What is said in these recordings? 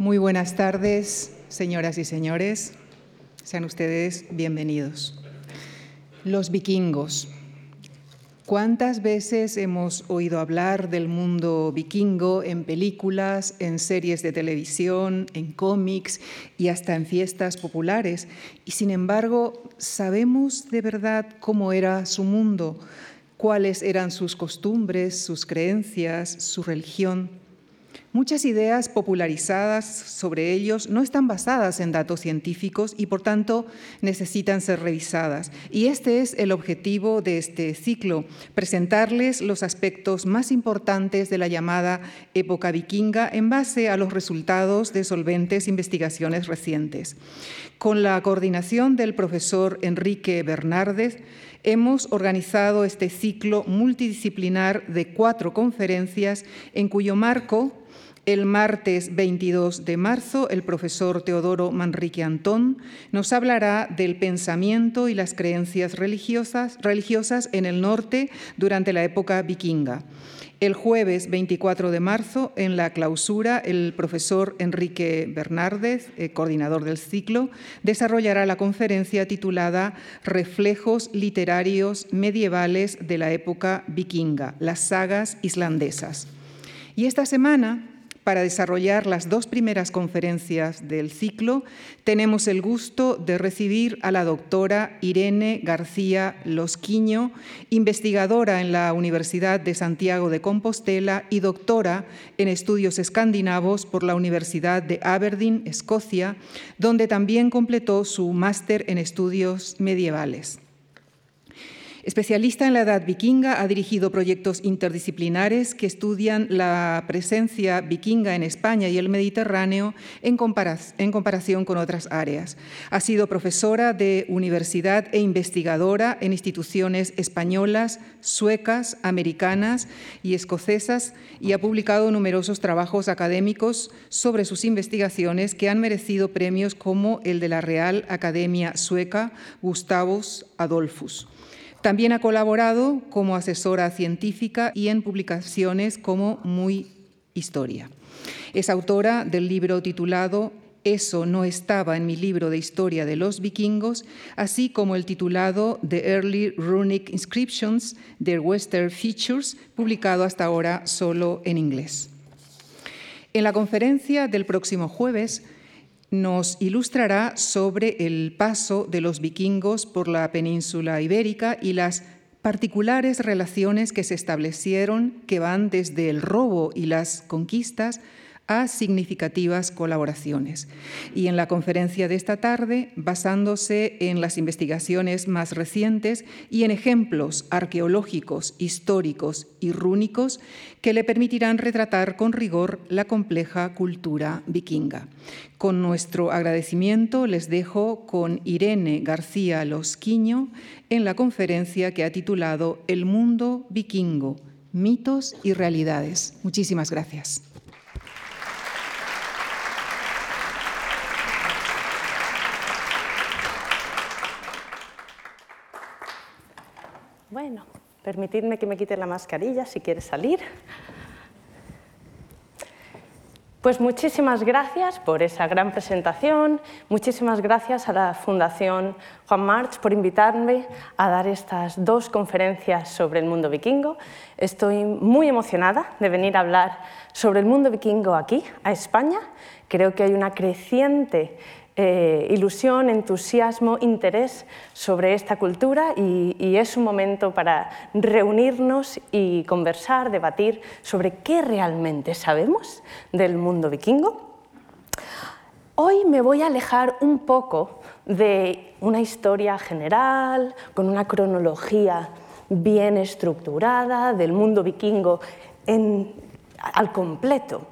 Muy buenas tardes, señoras y señores. Sean ustedes bienvenidos. Los vikingos. ¿Cuántas veces hemos oído hablar del mundo vikingo en películas, en series de televisión, en cómics y hasta en fiestas populares? Y sin embargo, ¿sabemos de verdad cómo era su mundo? ¿Cuáles eran sus costumbres, sus creencias, su religión? Muchas ideas popularizadas sobre ellos no están basadas en datos científicos y por tanto necesitan ser revisadas. Y este es el objetivo de este ciclo, presentarles los aspectos más importantes de la llamada época vikinga en base a los resultados de solventes investigaciones recientes. Con la coordinación del profesor Enrique Bernárdez, hemos organizado este ciclo multidisciplinar de cuatro conferencias en cuyo marco el martes 22 de marzo, el profesor Teodoro Manrique Antón nos hablará del pensamiento y las creencias religiosas, religiosas en el norte durante la época vikinga. El jueves 24 de marzo, en la clausura, el profesor Enrique Bernárdez, eh, coordinador del ciclo, desarrollará la conferencia titulada Reflejos literarios medievales de la época vikinga, las sagas islandesas. Y esta semana para desarrollar las dos primeras conferencias del ciclo, tenemos el gusto de recibir a la doctora Irene García Losquiño, investigadora en la Universidad de Santiago de Compostela y doctora en estudios escandinavos por la Universidad de Aberdeen, Escocia, donde también completó su máster en estudios medievales. Especialista en la edad vikinga, ha dirigido proyectos interdisciplinares que estudian la presencia vikinga en España y el Mediterráneo en, comparación con otras áreas. Ha sido profesora de universidad e investigadora en instituciones españolas, suecas, americanas y escocesas y ha publicado numerosos trabajos académicos sobre sus investigaciones que han merecido premios como el de la Real Academia Sueca Gustavus Adolphus. También ha colaborado como asesora científica y en publicaciones como Muy Historia. Es autora del libro titulado Eso no estaba en mi libro de historia de los vikingos, así como el titulado The Early Runic Inscriptions, Their Western Features, publicado hasta ahora solo en inglés. En la conferencia del próximo jueves, nos ilustrará sobre el paso de los vikingos por la península ibérica y las particulares relaciones que se establecieron que van desde el robo y las conquistas a significativas colaboraciones. Y en la conferencia de esta tarde, basándose en las investigaciones más recientes y en ejemplos arqueológicos, históricos y rúnicos que le permitirán retratar con rigor la compleja cultura vikinga. Con nuestro agradecimiento les dejo con Irene García Losquiño en la conferencia que ha titulado El mundo vikingo, mitos y realidades. Muchísimas gracias. Bueno, permitidme que me quite la mascarilla si quiere salir. Pues muchísimas gracias por esa gran presentación, muchísimas gracias a la Fundación Juan March por invitarme a dar estas dos conferencias sobre el mundo vikingo. Estoy muy emocionada de venir a hablar sobre el mundo vikingo aquí, a España. Creo que hay una creciente eh, ilusión, entusiasmo, interés sobre esta cultura y, es un momento para reunirnos y conversar, debatir sobre qué realmente sabemos del mundo vikingo. Hoy me voy a alejar un poco de una historia general, con una cronología bien estructurada del mundo vikingo al completo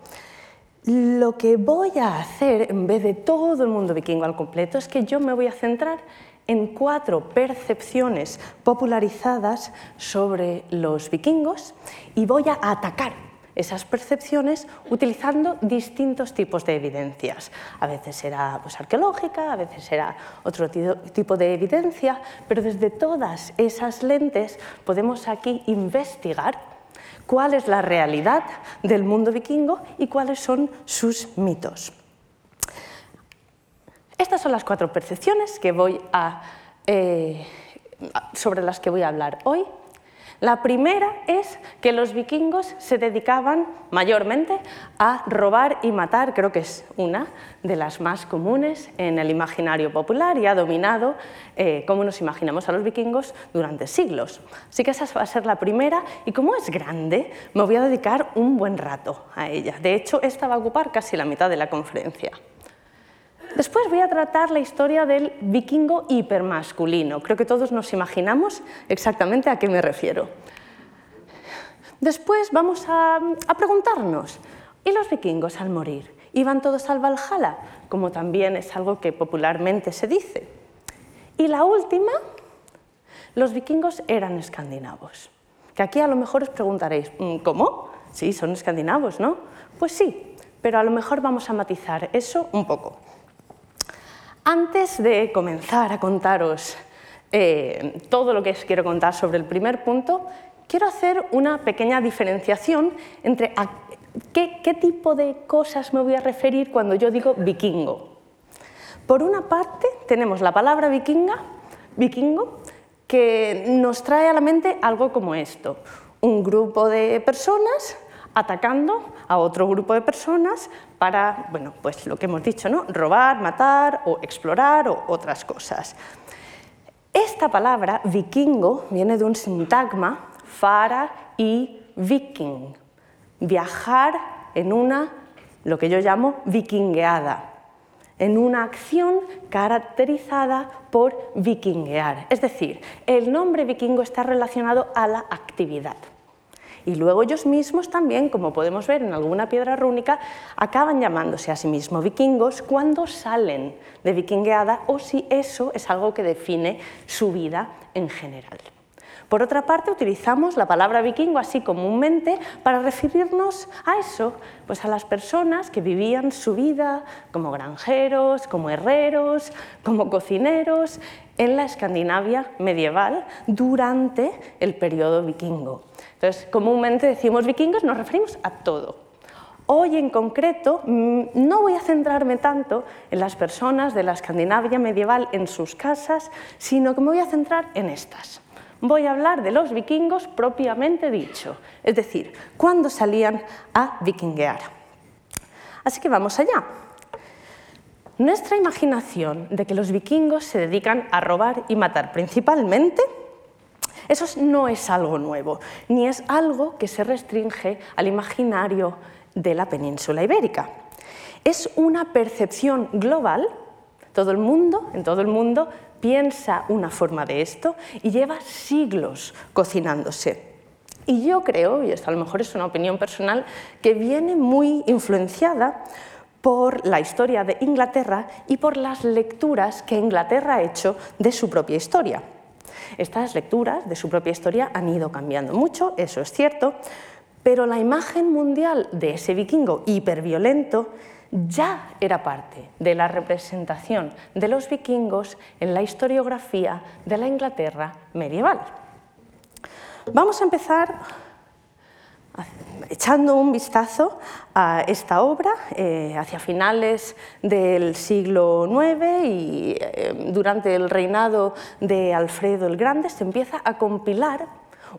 lo que voy a hacer, en vez de todo el mundo vikingo al completo, es que yo me voy a centrar en cuatro percepciones popularizadas sobre los vikingos y voy a atacar esas percepciones utilizando distintos tipos de evidencias. A veces será pues, arqueológica, a veces será otro tipo de evidencia, pero desde todas esas lentes podemos aquí investigar cuál es la realidad del mundo vikingo y cuáles son sus mitos. Estas son las cuatro percepciones eh, sobre las que voy a hablar hoy la primera es que los vikingos se dedicaban mayormente a robar y matar, creo que es una de las más comunes en el imaginario popular y ha dominado eh, cómo nos imaginamos a los vikingos durante siglos. Así que esa va a ser la primera y como es grande, me voy a dedicar un buen rato a ella. De hecho, esta va a ocupar casi la mitad de la conferencia. Después voy a tratar la historia del vikingo hipermasculino. Creo que todos nos imaginamos exactamente a qué me refiero. Después vamos a, preguntarnos, ¿y los vikingos al morir? ¿Iban todos al Valhalla? Como también es algo que popularmente se dice. Y la última, los vikingos eran escandinavos. Que aquí a lo mejor os preguntaréis, mm, ¿cómo? Sí, son escandinavos, ¿no? Pues sí, pero a lo mejor vamos a matizar eso un poco. Antes de comenzar a contaros eh, todo lo que os quiero contar sobre el primer punto, quiero hacer una pequeña diferenciación entre qué, qué tipo de cosas me voy a referir cuando yo digo vikingo. Por una parte, tenemos la palabra vikinga, vikingo, que nos trae a la mente algo como esto, un grupo de personas atacando a otro grupo de personas para, bueno, pues lo que hemos dicho, ¿no? robar, matar o explorar o otras cosas. Esta palabra vikingo viene de un sintagma fara y viking, viajar en una, lo que yo llamo vikingueada, en una acción caracterizada por vikinguear. Es decir, el nombre vikingo está relacionado a la actividad. Y luego ellos mismos también, como podemos ver en alguna piedra rúnica, acaban llamándose a sí mismos vikingos cuando salen de vikingueada o si eso es algo que define su vida en general. Por otra parte, utilizamos la palabra vikingo así comúnmente para referirnos a eso, pues a las personas que vivían su vida como granjeros, como herreros, como cocineros en la Escandinavia medieval durante el periodo vikingo. Entonces, comúnmente decimos vikingos, nos referimos a todo. Hoy en concreto mm, no voy a centrarme tanto en las personas de la Escandinavia medieval en sus casas, sino que me voy a centrar en estas. Voy a hablar de los vikingos propiamente dicho, es decir, cuándo salían a vikinguear. Así que vamos allá. Nuestra imaginación de que los vikingos se dedican a robar y matar principalmente eso no es algo nuevo, ni es algo que se restringe al imaginario de la península ibérica. Es una percepción global, todo el mundo, en todo el mundo, piensa una forma de esto y lleva siglos cocinándose. Y yo creo, y esto a lo mejor es una opinión personal, que viene muy influenciada por la historia de Inglaterra y por las lecturas que Inglaterra ha hecho de su propia historia. Estas lecturas de su propia historia han ido cambiando mucho, eso es cierto, pero la imagen mundial de ese vikingo hiperviolento ya era parte de la representación de los vikingos en la historiografía de la Inglaterra medieval. Vamos a empezar echando un vistazo a esta obra eh, hacia finales del siglo IX y eh, durante el reinado de Alfredo el Grande se empieza a compilar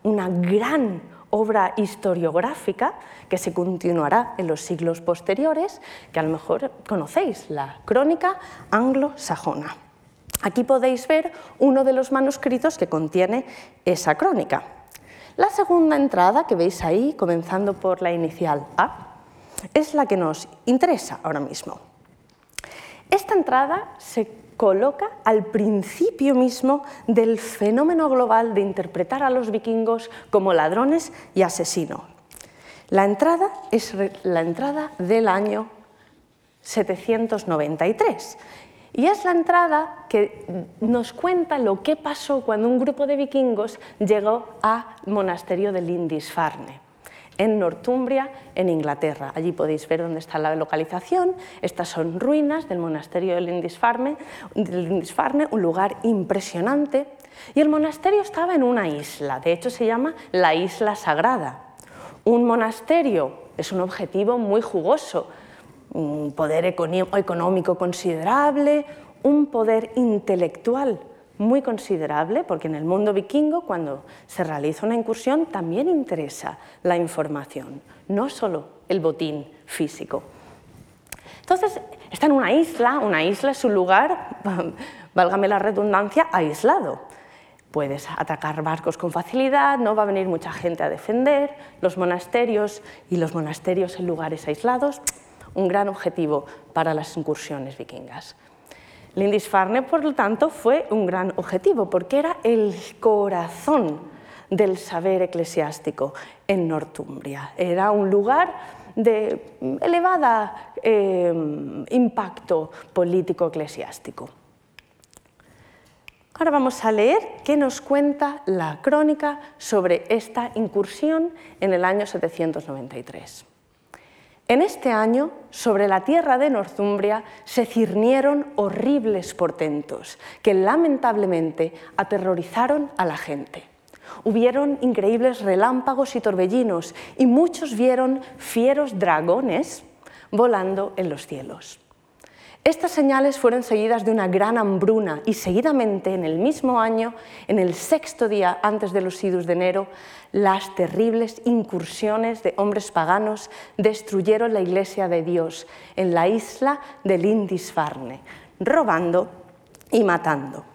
una gran obra historiográfica que se continuará en los siglos posteriores, que a lo mejor conocéis, la Crónica Anglo-Sajona. Aquí podéis ver uno de los manuscritos que contiene esa crónica. La segunda entrada que veis ahí, comenzando por la inicial A, es la que nos interesa ahora mismo. Esta entrada se coloca al principio mismo del fenómeno global de interpretar a los vikingos como ladrones y asesinos. La entrada es la entrada del año 793 y es la entrada que nos cuenta lo que pasó cuando un grupo de vikingos llegó al monasterio de Lindisfarne, en Northumbria, en Inglaterra. Allí podéis ver dónde está la localización. Estas son ruinas del monasterio de Lindisfarne, Lindisfarne un lugar impresionante. Y el monasterio estaba en una isla, de hecho se llama la Isla Sagrada. Un monasterio es un objetivo muy jugoso un poder económico considerable, un poder intelectual muy considerable, porque en el mundo vikingo, cuando se realiza una incursión, también interesa la información, no solo el botín físico. Entonces, está en una isla, una isla es un lugar, válgame la redundancia, aislado. Puedes atacar barcos con facilidad, no va a venir mucha gente a defender, los monasterios y los monasterios en lugares aislados, un gran objetivo para las incursiones vikingas. Lindisfarne, por lo tanto, fue un gran objetivo porque era el corazón del saber eclesiástico en Northumbria. Era un lugar de elevado eh, impacto político eclesiástico. Ahora vamos a leer qué nos cuenta la crónica sobre esta incursión en el año 793. En este año, sobre la tierra de Northumbria se cirnieron horribles portentos que lamentablemente aterrorizaron a la gente. Hubieron increíbles relámpagos y torbellinos y muchos vieron fieros dragones volando en los cielos. Estas señales fueron seguidas de una gran hambruna y seguidamente en el mismo año, en el sexto día antes de los idus de enero, las terribles incursiones de hombres paganos destruyeron la iglesia de Dios en la isla de Lindisfarne, robando y matando.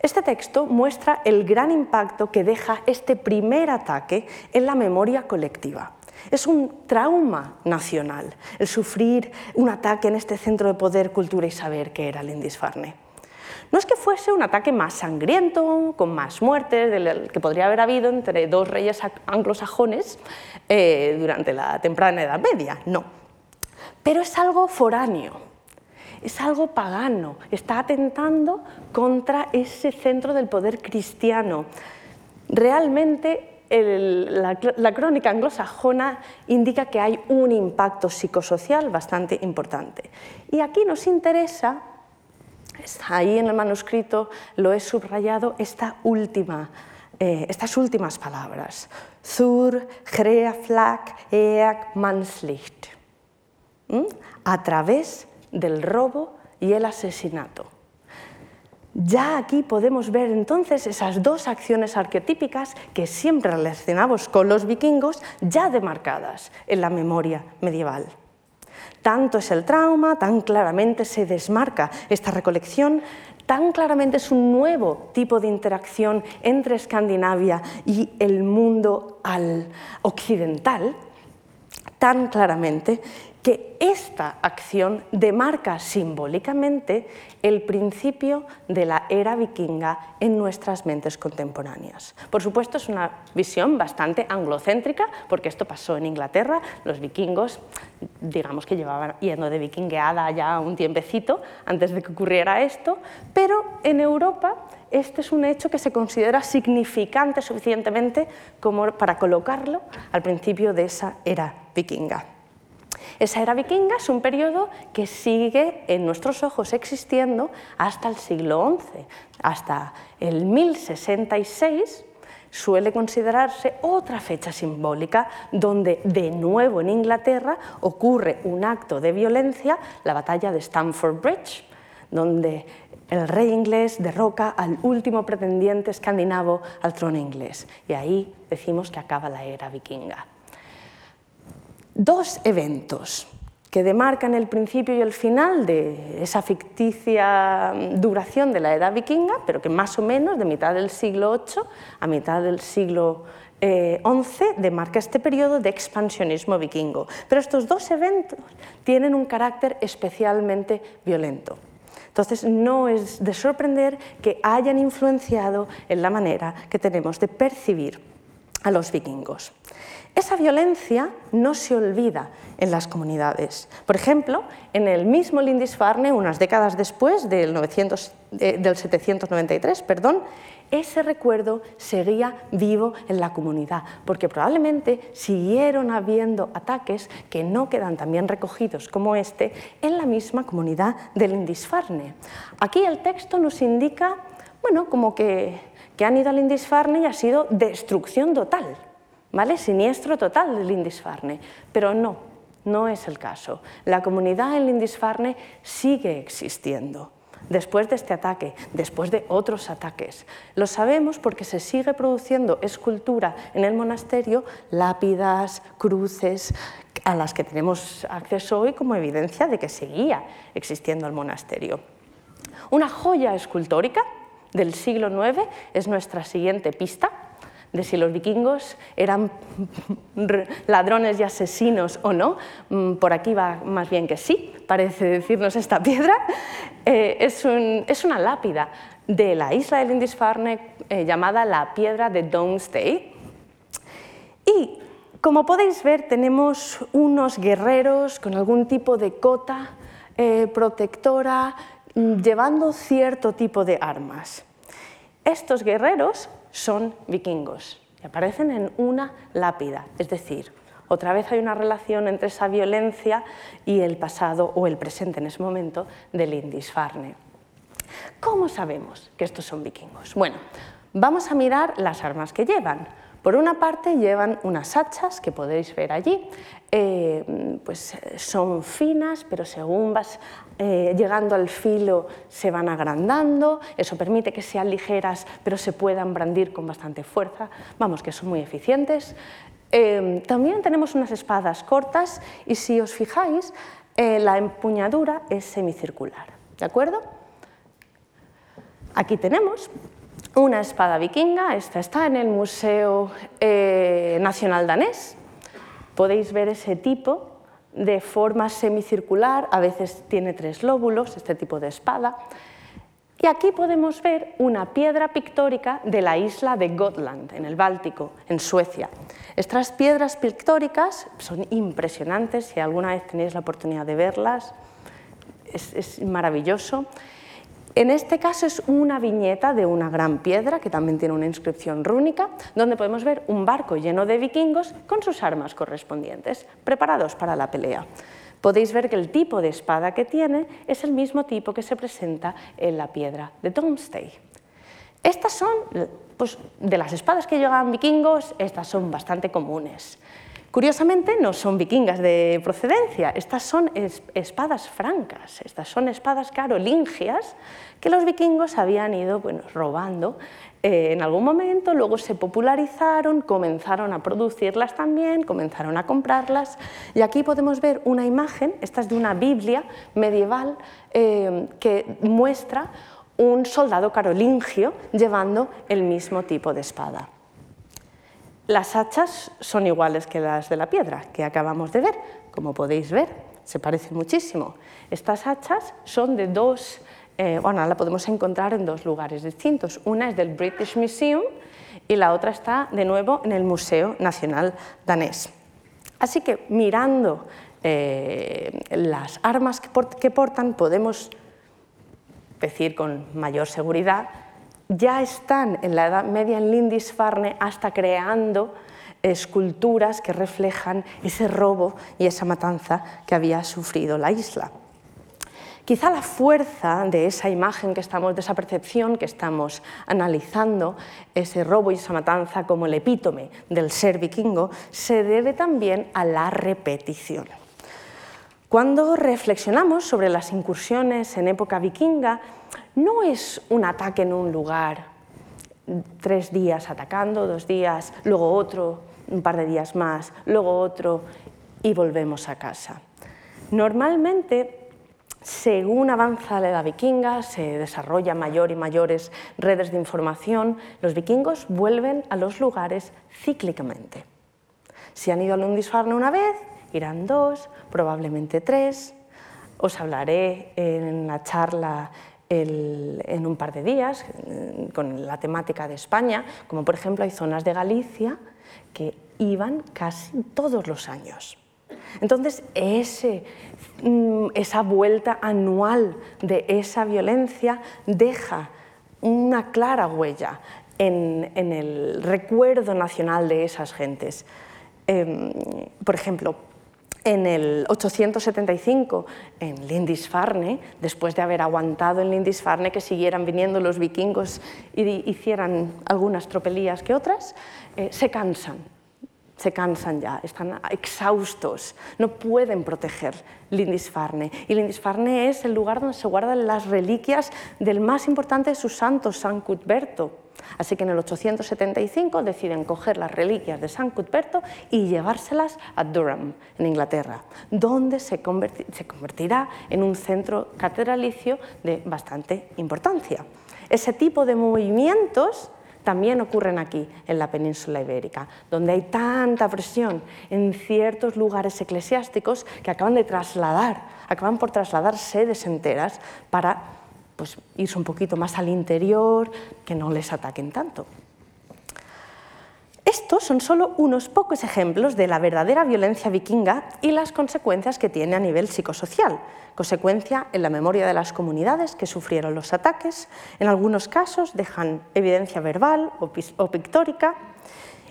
Este texto muestra el gran impacto que deja este primer ataque en la memoria colectiva. Es un trauma nacional el sufrir un ataque en este centro de poder, cultura y saber que era Lindisfarne. No es que fuese un ataque más sangriento, con más muertes, del que podría haber habido entre dos reyes anglosajones eh, durante la temprana Edad Media, no. Pero es algo foráneo, es algo pagano, está atentando contra ese centro del poder cristiano. Realmente la, crónica anglosajona indica que hay un impacto psicosocial bastante importante. Y aquí nos interesa, ahí en el manuscrito lo he subrayado, esta última, eh, estas últimas palabras. Zur, Greaflak, Eak, Manslicht. A través del robo y el asesinato. Ya aquí podemos ver entonces esas dos acciones arquetípicas que siempre relacionamos con los vikingos, ya demarcadas en la memoria medieval. Tanto es el trauma, tan claramente se desmarca esta recolección, tan claramente es un nuevo tipo de interacción entre Escandinavia y el mundo occidental, tan claramente que esta acción demarca simbólicamente el principio de la era vikinga en nuestras mentes contemporáneas. Por supuesto, es una visión bastante anglocéntrica, porque esto pasó en Inglaterra, los vikingos, digamos que llevaban yendo de vikingueada ya un tiempecito antes de que ocurriera esto, pero en Europa este es un hecho que se considera significante suficientemente como para colocarlo al principio de esa era vikinga. Esa era vikinga es un periodo que sigue en nuestros ojos existiendo hasta el siglo XI, hasta el 1066 suele considerarse otra fecha simbólica donde de nuevo en Inglaterra ocurre un acto de violencia, la batalla de Stamford Bridge, donde el rey inglés derroca al último pretendiente escandinavo al trono inglés. Y ahí decimos que acaba la era vikinga dos eventos que demarcan el principio y el final de esa ficticia duración de la edad vikinga, pero que más o menos de mitad del siglo VIII a mitad del siglo eh, demarca este periodo de expansionismo vikingo. Pero estos dos eventos tienen un carácter especialmente violento. Entonces, no es de sorprender que hayan influenciado en la manera que tenemos de percibir a los vikingos. Esa violencia no se olvida en las comunidades. Por ejemplo, en el mismo Lindisfarne, unas décadas después del, 793, eh, perdón, ese recuerdo seguía vivo en la comunidad, porque probablemente siguieron habiendo ataques que no quedan tan bien recogidos como este en la misma comunidad del Lindisfarne. Aquí el texto nos indica, bueno, como que, que han ido al Lindisfarne y ha sido destrucción total. ¿Vale? Siniestro total del Lindisfarne, pero no, No es el caso. La comunidad en Lindisfarne sigue existiendo después de este ataque, después de otros ataques. Lo sabemos porque se sigue produciendo escultura en el monasterio, lápidas, cruces, a las que tenemos acceso hoy como evidencia de que seguía existiendo el monasterio. Una joya escultórica del siglo IX es nuestra siguiente pista de si los vikingos eran ladrones y asesinos o no. Mm, por aquí va más bien que sí, parece decirnos esta piedra. Eh, es, una lápida de la isla de Lindisfarne eh, llamada la piedra de Domesday. Y como podéis ver, tenemos unos guerreros con algún tipo de cota eh, protectora, mm, llevando cierto tipo de armas. Estos guerreros son vikingos y aparecen en una lápida, es decir, otra vez hay una relación entre esa violencia y el pasado o el presente en ese momento de Lindisfarne. ¿Cómo sabemos que estos son vikingos? Bueno, vamos a mirar las armas que llevan. Por una parte llevan unas hachas que podéis ver allí, eh, pues son finas, pero según vas eh, llegando al filo se van agrandando, eso permite que sean ligeras, pero se puedan brandir con bastante fuerza, vamos, que son muy eficientes. Eh, también tenemos unas espadas cortas y si os fijáis, la empuñadura es semicircular, ¿de acuerdo? Aquí tenemos una espada vikinga, esta está en el Museo eh, Nacional Danés. Podéis ver ese tipo de forma semicircular, a veces tiene tres lóbulos, este tipo de espada. Y aquí podemos ver una piedra pictórica de la isla de Gotland, en el Báltico, en Suecia. Estas piedras pictóricas son impresionantes, si alguna vez tenéis la oportunidad de verlas, es, maravilloso. En este caso es una viñeta de una gran piedra que también tiene una inscripción rúnica, donde podemos ver un barco lleno de vikingos con sus armas correspondientes, preparados para la pelea. Podéis ver que el tipo de espada que tiene es el mismo tipo que se presenta en la piedra de Domstay. Estas son, pues, de las espadas que llegaban vikingos, estas son bastante comunes. Curiosamente no son vikingas de procedencia, estas son espadas francas, estas son espadas carolingias que los vikingos habían ido bueno, robando eh, en algún momento, luego se popularizaron, comenzaron a producirlas también, comenzaron a comprarlas. Y aquí podemos ver una imagen, esta es de una Biblia medieval eh, que muestra un soldado carolingio llevando el mismo tipo de espada. Las hachas son iguales que las de la piedra que acabamos de ver, como podéis ver, se parecen muchísimo. Estas hachas son de dos, eh, bueno, la podemos encontrar en dos lugares distintos. Una es del British Museum y la otra está de nuevo en el Museo Nacional Danés. Así que mirando eh, las armas que portan podemos decir con mayor seguridad ya están en la Edad Media en Lindisfarne hasta creando esculturas que reflejan ese robo y esa matanza que había sufrido la isla. Quizá la fuerza de esa imagen que estamos, de esa percepción que estamos analizando, ese robo y esa matanza como el epítome del ser vikingo, se debe también a la repetición. Cuando reflexionamos sobre las incursiones en época vikinga, no es un ataque en un lugar, tres días atacando, dos días, luego otro, un par de días más, luego otro y volvemos a casa. Normalmente, según avanza la edad vikinga, se desarrollan mayor y mayores redes de información, los vikingos vuelven a los lugares cíclicamente. Si han ido a Lundisfarne una vez, irán dos, probablemente tres. Os hablaré en la charla en un par de días con la temática de España, como por ejemplo hay zonas de Galicia que iban casi todos los años. Entonces, mm, esa vuelta anual de esa violencia deja una clara huella en, el recuerdo nacional de esas gentes. Em, por ejemplo, en el 875 en Lindisfarne, después de haber aguantado en Lindisfarne que siguieran viniendo los vikingos y hicieran algunas tropelías que otras, eh, se cansan se cansan ya, están exhaustos, no pueden proteger Lindisfarne. Y Lindisfarne es el lugar donde se guardan las reliquias del más importante de sus santos, San Cuthberto. Así que en el 875 deciden coger las reliquias de San Cuthberto y llevárselas a Durham, en Inglaterra, donde se, se convertirá en un centro catedralicio de bastante importancia. Ese tipo de movimientos también ocurren aquí, en la península ibérica, donde hay tanta presión en ciertos lugares eclesiásticos que acaban de trasladar, acaban por trasladar sedes enteras para pues, irse un poquito más al interior, que no les ataquen tanto. Estos son solo unos pocos ejemplos de la verdadera violencia vikinga y las consecuencias que tiene a nivel psicosocial, consecuencia en la memoria de las comunidades que sufrieron los ataques, en algunos casos dejan evidencia verbal o pictórica,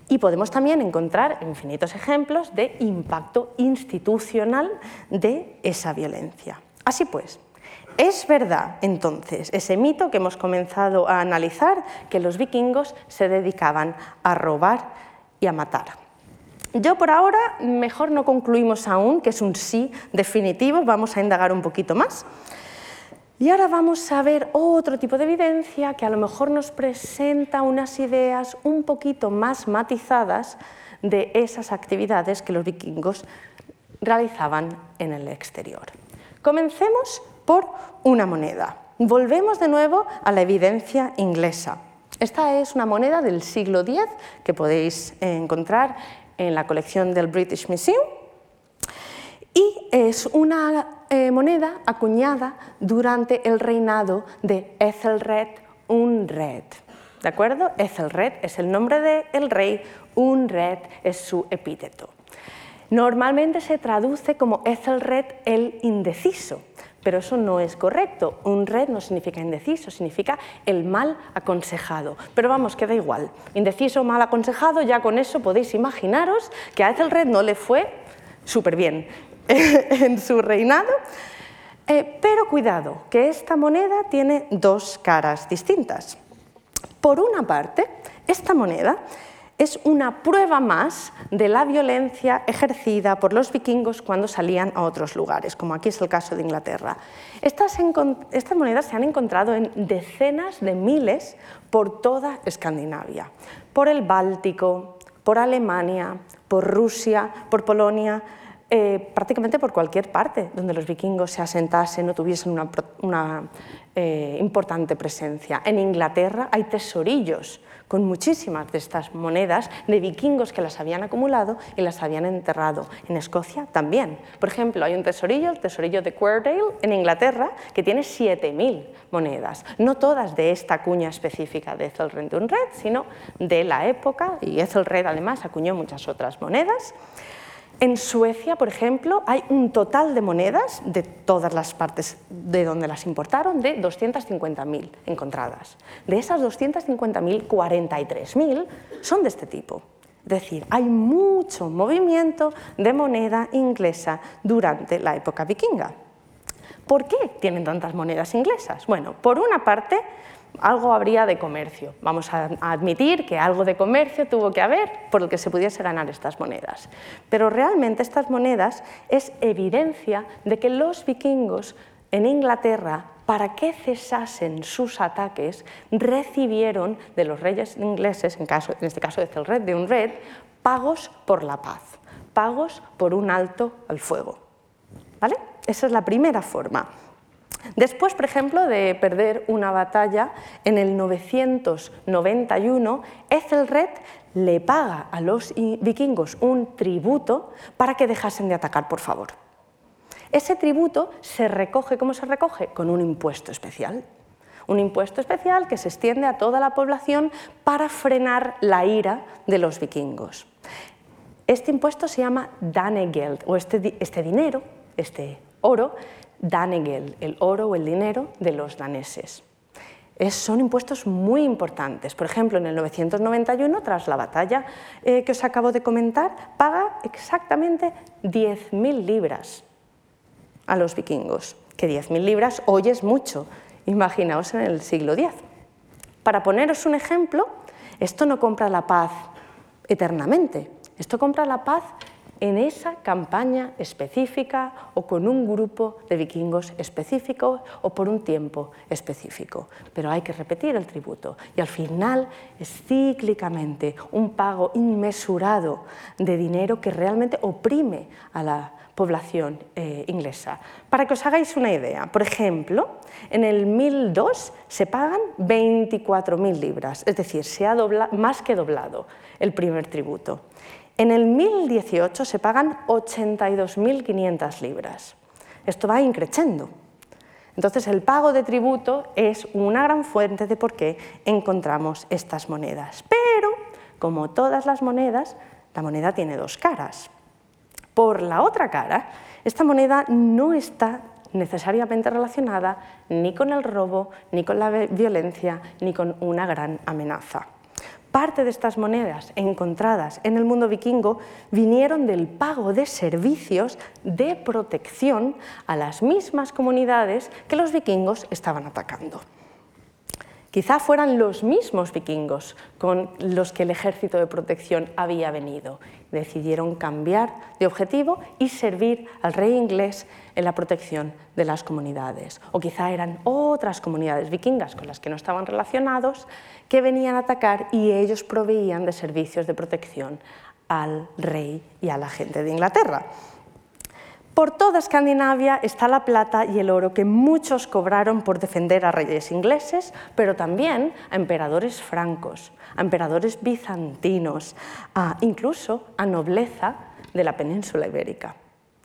y podemos también encontrar infinitos ejemplos de impacto institucional de esa violencia. Así pues, es verdad, entonces, ese mito que hemos comenzado a analizar, que los vikingos se dedicaban a robar y a matar. Yo por ahora mejor no concluimos aún, que es un sí definitivo, vamos a indagar un poquito más. Y ahora vamos a ver otro tipo de evidencia que a lo mejor nos presenta unas ideas un poquito más matizadas de esas actividades que los vikingos realizaban en el exterior. Comencemos por una moneda. Volvemos de nuevo a la evidencia inglesa. Esta es una moneda del siglo X que podéis encontrar en la colección del British Museum y es una eh, moneda acuñada durante el reinado de Ethelred Unred. ¿De acuerdo? Ethelred es el nombre del rey, Unred es su epíteto. Normalmente se traduce como Ethelred el indeciso, pero eso no es correcto. Un red no significa indeciso, significa el mal aconsejado. Pero vamos, queda igual. Indeciso mal aconsejado, ya con eso podéis imaginaros que a Ethelred no le fue súper bien en su reinado. Eh, pero cuidado, que esta moneda tiene dos caras distintas. Por una parte, esta moneda es una prueba más de la violencia ejercida por los vikingos cuando salían a otros lugares, como aquí es el caso de Inglaterra. Estas, monedas se han encontrado en decenas de miles por toda Escandinavia, por el Báltico, por Alemania, por Rusia, por Polonia, eh, prácticamente por cualquier parte donde los vikingos se asentasen o tuviesen una, eh, importante presencia. En Inglaterra hay tesorillos con muchísimas de estas monedas de vikingos que las habían acumulado y las habían enterrado. En Escocia también. Por ejemplo, hay un tesorillo, el tesorillo de Querdale, en Inglaterra, que tiene 7.000 monedas. No todas de esta cuña específica de Ethelred de Unred, sino de la época, y Ethelred además acuñó muchas otras monedas. En Suecia, por ejemplo, hay un total de monedas de todas las partes de donde las importaron de 250.000 encontradas. De esas 250.000, 43.000 son de este tipo. Es decir, hay mucho movimiento de moneda inglesa durante la época vikinga. ¿Por qué tienen tantas monedas inglesas? Bueno, por una parte, algo habría de comercio. Vamos a admitir que algo de comercio tuvo que haber por el que se pudiese ganar estas monedas. Pero realmente estas monedas es evidencia de que los vikingos en Inglaterra, para que cesasen sus ataques, recibieron de los reyes ingleses, en, este caso de Celred, de un red, pagos por la paz, pagos por un alto al fuego. ¿Vale? Esa es la primera forma. Después, por ejemplo, de perder una batalla, en el 991, Ethelred le paga a los vikingos un tributo para que dejasen de atacar, por favor. Ese tributo se recoge, ¿cómo se recoge? Con un impuesto especial. Un impuesto especial que se extiende a toda la población para frenar la ira de los vikingos. Este impuesto se llama Danegeld, o este, este dinero, este oro, Danegeld, el oro o el dinero de los daneses. son impuestos muy importantes. Por ejemplo, en el 991, tras la batalla eh, que os acabo de comentar, paga exactamente 10.000 libras a los vikingos. Que 10.000 libras hoy es mucho, imaginaos en el siglo X. Para poneros un ejemplo, esto no compra la paz eternamente. Esto compra la paz en esa campaña específica o con un grupo de vikingos específico o por un tiempo específico. Pero hay que repetir el tributo y al final es cíclicamente un pago inmesurado de dinero que realmente oprime a la población eh, inglesa. Para que os hagáis una idea, por ejemplo, en el 1002 se pagan 24.000 libras, es decir, se ha más que doblado el primer tributo. En el 1018 se pagan 82.500 libras. Esto va increciendo. Entonces el pago de tributo es una gran fuente de por qué encontramos estas monedas. Pero, como todas las monedas, la moneda tiene dos caras. Por la otra cara, esta moneda no está necesariamente relacionada ni con el robo, ni con la violencia, ni con una gran amenaza. Parte de estas monedas encontradas en el mundo vikingo vinieron del pago de servicios de protección a las mismas comunidades que los vikingos estaban atacando. Quizá fueran los mismos vikingos con los que el ejército de protección había venido. Decidieron cambiar de objetivo y servir al rey inglés en la protección de las comunidades. O quizá eran otras comunidades vikingas con las que no estaban relacionados que venían a atacar y ellos proveían de servicios de protección al rey y a la gente de Inglaterra. Por toda Escandinavia está la plata y el oro que muchos cobraron por defender a reyes ingleses, pero también a emperadores francos, a emperadores bizantinos, incluso a nobleza de la península ibérica.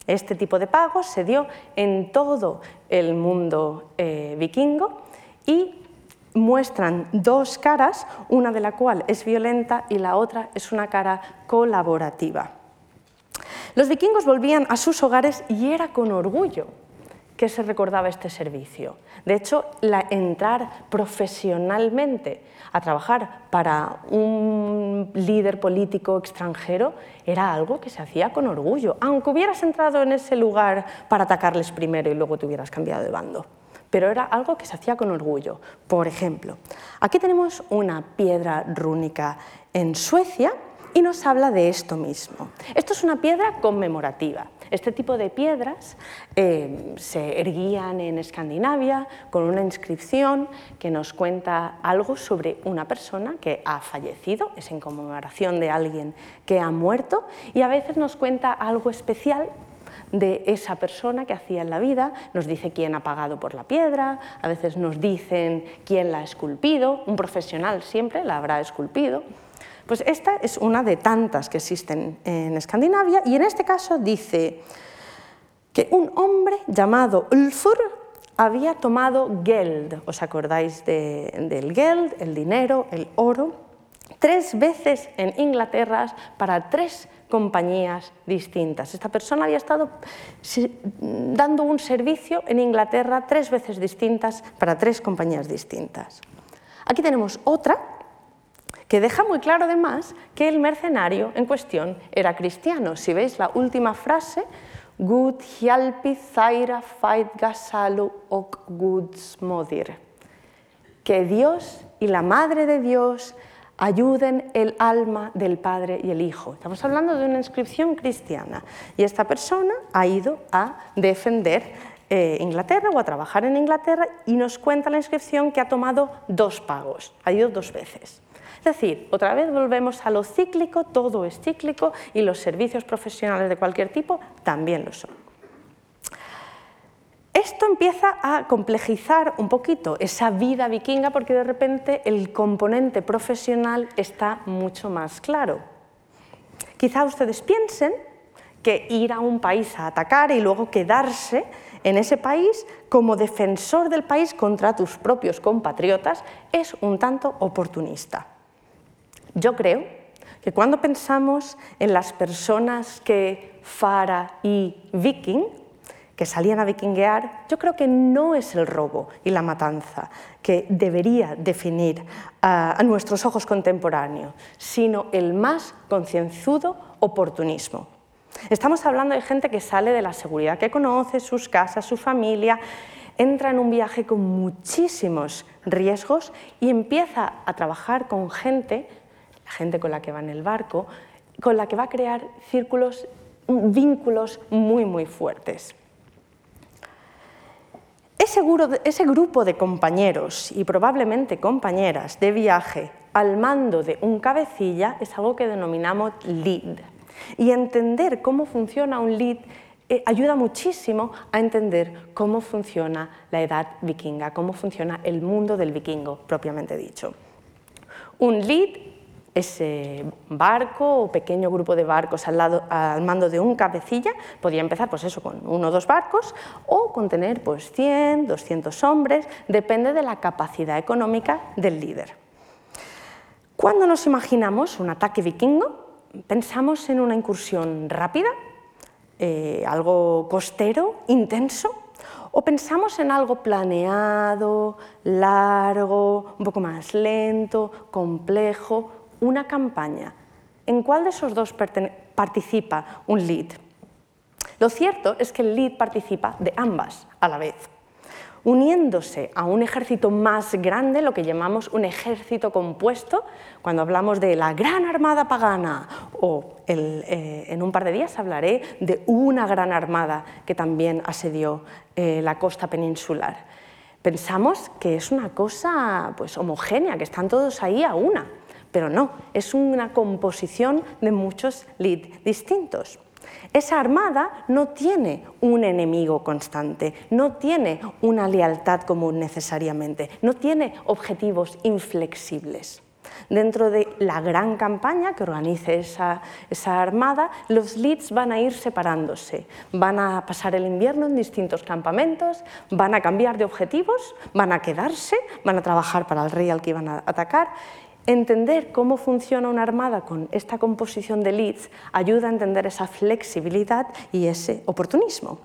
Este tipo de pagos se dio en todo el mundo eh, vikingo y muestran dos caras, una de la cual es violenta y la otra es una cara colaborativa. Los vikingos volvían a sus hogares y era con orgullo que se recordaba este servicio. De hecho, entrar profesionalmente a trabajar para un líder político extranjero era algo que se hacía con orgullo, aunque hubieras entrado en ese lugar para atacarles primero y luego te hubieras cambiado de bando. Pero era algo que se hacía con orgullo. Por ejemplo, aquí tenemos una piedra rúnica en Suecia y nos habla de esto mismo. Esto es una piedra conmemorativa. Este tipo de piedras eh, se erguían en Escandinavia con una inscripción que nos cuenta algo sobre una persona que ha fallecido, es en conmemoración de alguien que ha muerto, y a veces nos cuenta algo especial de esa persona que hacía en la vida, nos dice quién ha pagado por la piedra, a veces nos dicen quién la ha esculpido, un profesional siempre la habrá esculpido. Pues esta es una de tantas que existen en Escandinavia y en este caso dice que un hombre llamado Ulfur había tomado geld, ¿os acordáis del geld, el dinero, el oro? Tres veces en Inglaterra para tres compañías distintas. Esta persona había estado dando un servicio en Inglaterra tres veces distintas para tres compañías distintas. Aquí tenemos otra que deja muy claro además que el mercenario en cuestión era cristiano. Si veis la última frase, Gud hjälpi zaira gasalu ok gudsmodir. Que Dios y la Madre de Dios ayuden el alma del Padre y el Hijo. Estamos hablando de una inscripción cristiana y esta persona ha ido a defender eh, Inglaterra o a trabajar en Inglaterra y nos cuenta la inscripción que ha tomado dos pagos, ha ido dos veces. Es decir, otra vez volvemos a lo cíclico, todo es cíclico y los servicios profesionales de cualquier tipo también lo son. Esto empieza a complejizar un poquito esa vida vikinga porque de repente el componente profesional está mucho más claro. Quizá ustedes piensen que ir a un país a atacar y luego quedarse en ese país como defensor del país contra tus propios compatriotas es un tanto oportunista. Yo creo que cuando pensamos en las personas que Fara y Viking, que salían a vikinguear, yo creo que no es el robo y la matanza que debería definir a, nuestros ojos contemporáneos, sino el más concienzudo oportunismo. Estamos hablando de gente que sale de la seguridad que conoce, sus casas, su familia, entra en un viaje con muchísimos riesgos y empieza a trabajar con gente gente con la que va en el barco, con la que va a crear círculos, vínculos muy, muy fuertes. Ese, ese grupo de compañeros y probablemente compañeras de viaje al mando de un cabecilla es algo que denominamos lead. Y entender cómo funciona un lead eh, ayuda muchísimo a entender cómo funciona la edad vikinga, cómo funciona el mundo del vikingo propiamente dicho. Un lead ese barco o pequeño grupo de barcos al, mando de un cabecilla, podía empezar pues eso, con uno o dos barcos o con tener pues 100, 200 hombres, depende de la capacidad económica del líder. Cuando nos imaginamos un ataque vikingo, pensamos en una incursión rápida, eh, algo costero, intenso, o pensamos en algo planeado, largo, un poco más lento, complejo, una campaña. ¿En cuál de esos dos participa un lead? Lo cierto es que el lead participa de ambas a la vez, uniéndose a un ejército más grande, lo que llamamos un ejército compuesto, cuando hablamos de la gran armada pagana, o eh, en un par de días hablaré de una gran armada que también asedió eh, la costa peninsular. Pensamos que es una cosa pues, homogénea, que están todos ahí a una pero no, es una composición de muchos leads distintos. Esa armada no tiene un enemigo constante, no tiene una lealtad común necesariamente, no tiene objetivos inflexibles. Dentro de la gran campaña que organice esa, esa, armada, los leads van a ir separándose, van a pasar el invierno en distintos campamentos, van a cambiar de objetivos, van a quedarse, van a trabajar para el rey al que iban a atacar Entender cómo funciona una armada con esta composición de leads ayuda a entender esa flexibilidad y ese oportunismo.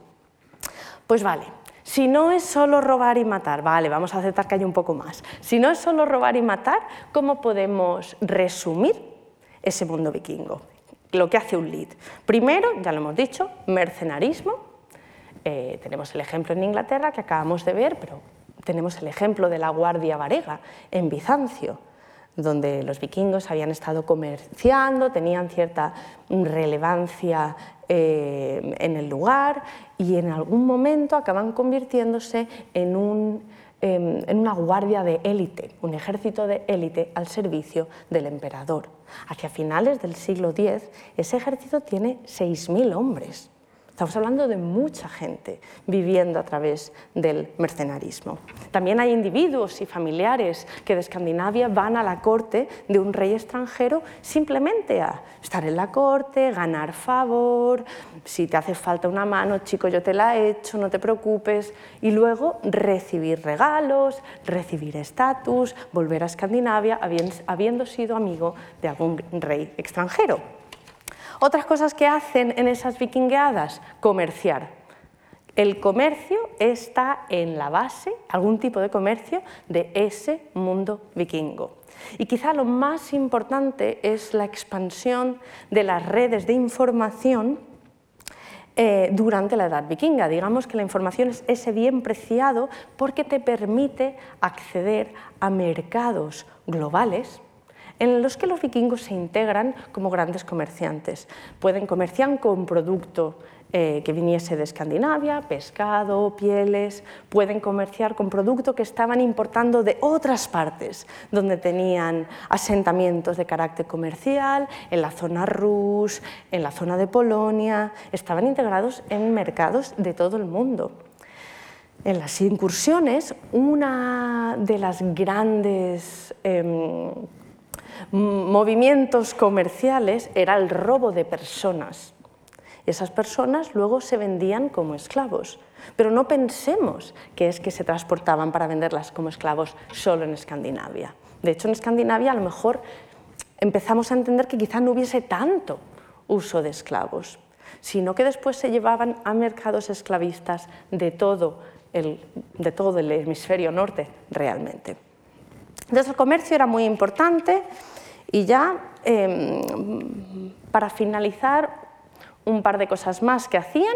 Pues vale, si no es solo robar y matar, vale, vamos a aceptar que hay un poco más. Si no es solo robar y matar, ¿cómo podemos resumir ese mundo vikingo? Lo que hace un lead. Primero, ya lo hemos dicho, mercenarismo. Eh, tenemos el ejemplo en Inglaterra que acabamos de ver, pero tenemos el ejemplo de la Guardia Varega en Bizancio donde los vikingos habían estado comerciando, tenían cierta relevancia eh, en el lugar y en algún momento acaban convirtiéndose en, em, en una guardia de élite, un ejército de élite al servicio del emperador. Hacia finales del siglo X, ese ejército tiene 6.000 hombres. Estamos hablando de mucha gente viviendo a través del mercenarismo. También hay individuos y familiares que de Escandinavia van a la corte de un rey extranjero simplemente a estar en la corte, ganar favor, si te hace falta una mano, chico, yo te la he hecho, no te preocupes, y luego recibir regalos, recibir estatus, volver a Escandinavia habiendo sido amigo de algún rey extranjero. Otras cosas que hacen en esas vikingueadas, comerciar. El comercio está en la base, algún tipo de comercio, de ese mundo vikingo. Y quizá lo más importante es la expansión de las redes de información eh, durante la edad vikinga. Digamos que la información es ese bien preciado porque te permite acceder a mercados globales en los que los vikingos se integran como grandes comerciantes. Pueden comerciar con producto eh, que viniese de Escandinavia, pescado, pieles, pueden comerciar con producto que estaban importando de otras partes, donde tenían asentamientos de carácter comercial, en la zona Rus, en la zona de Polonia, estaban integrados en mercados de todo el mundo. En las incursiones, una de las grandes em, movimientos comerciales era el robo de personas. Esas personas luego se vendían como esclavos, pero no pensemos que es que se transportaban para venderlas como esclavos solo en Escandinavia. De hecho, en Escandinavia a lo mejor empezamos a entender que quizá no hubiese tanto uso de esclavos, sino que después se llevaban a mercados esclavistas de todo el, de todo el hemisferio norte realmente. Entonces el comercio era muy importante y ya em, para finalizar un par de cosas más que hacían,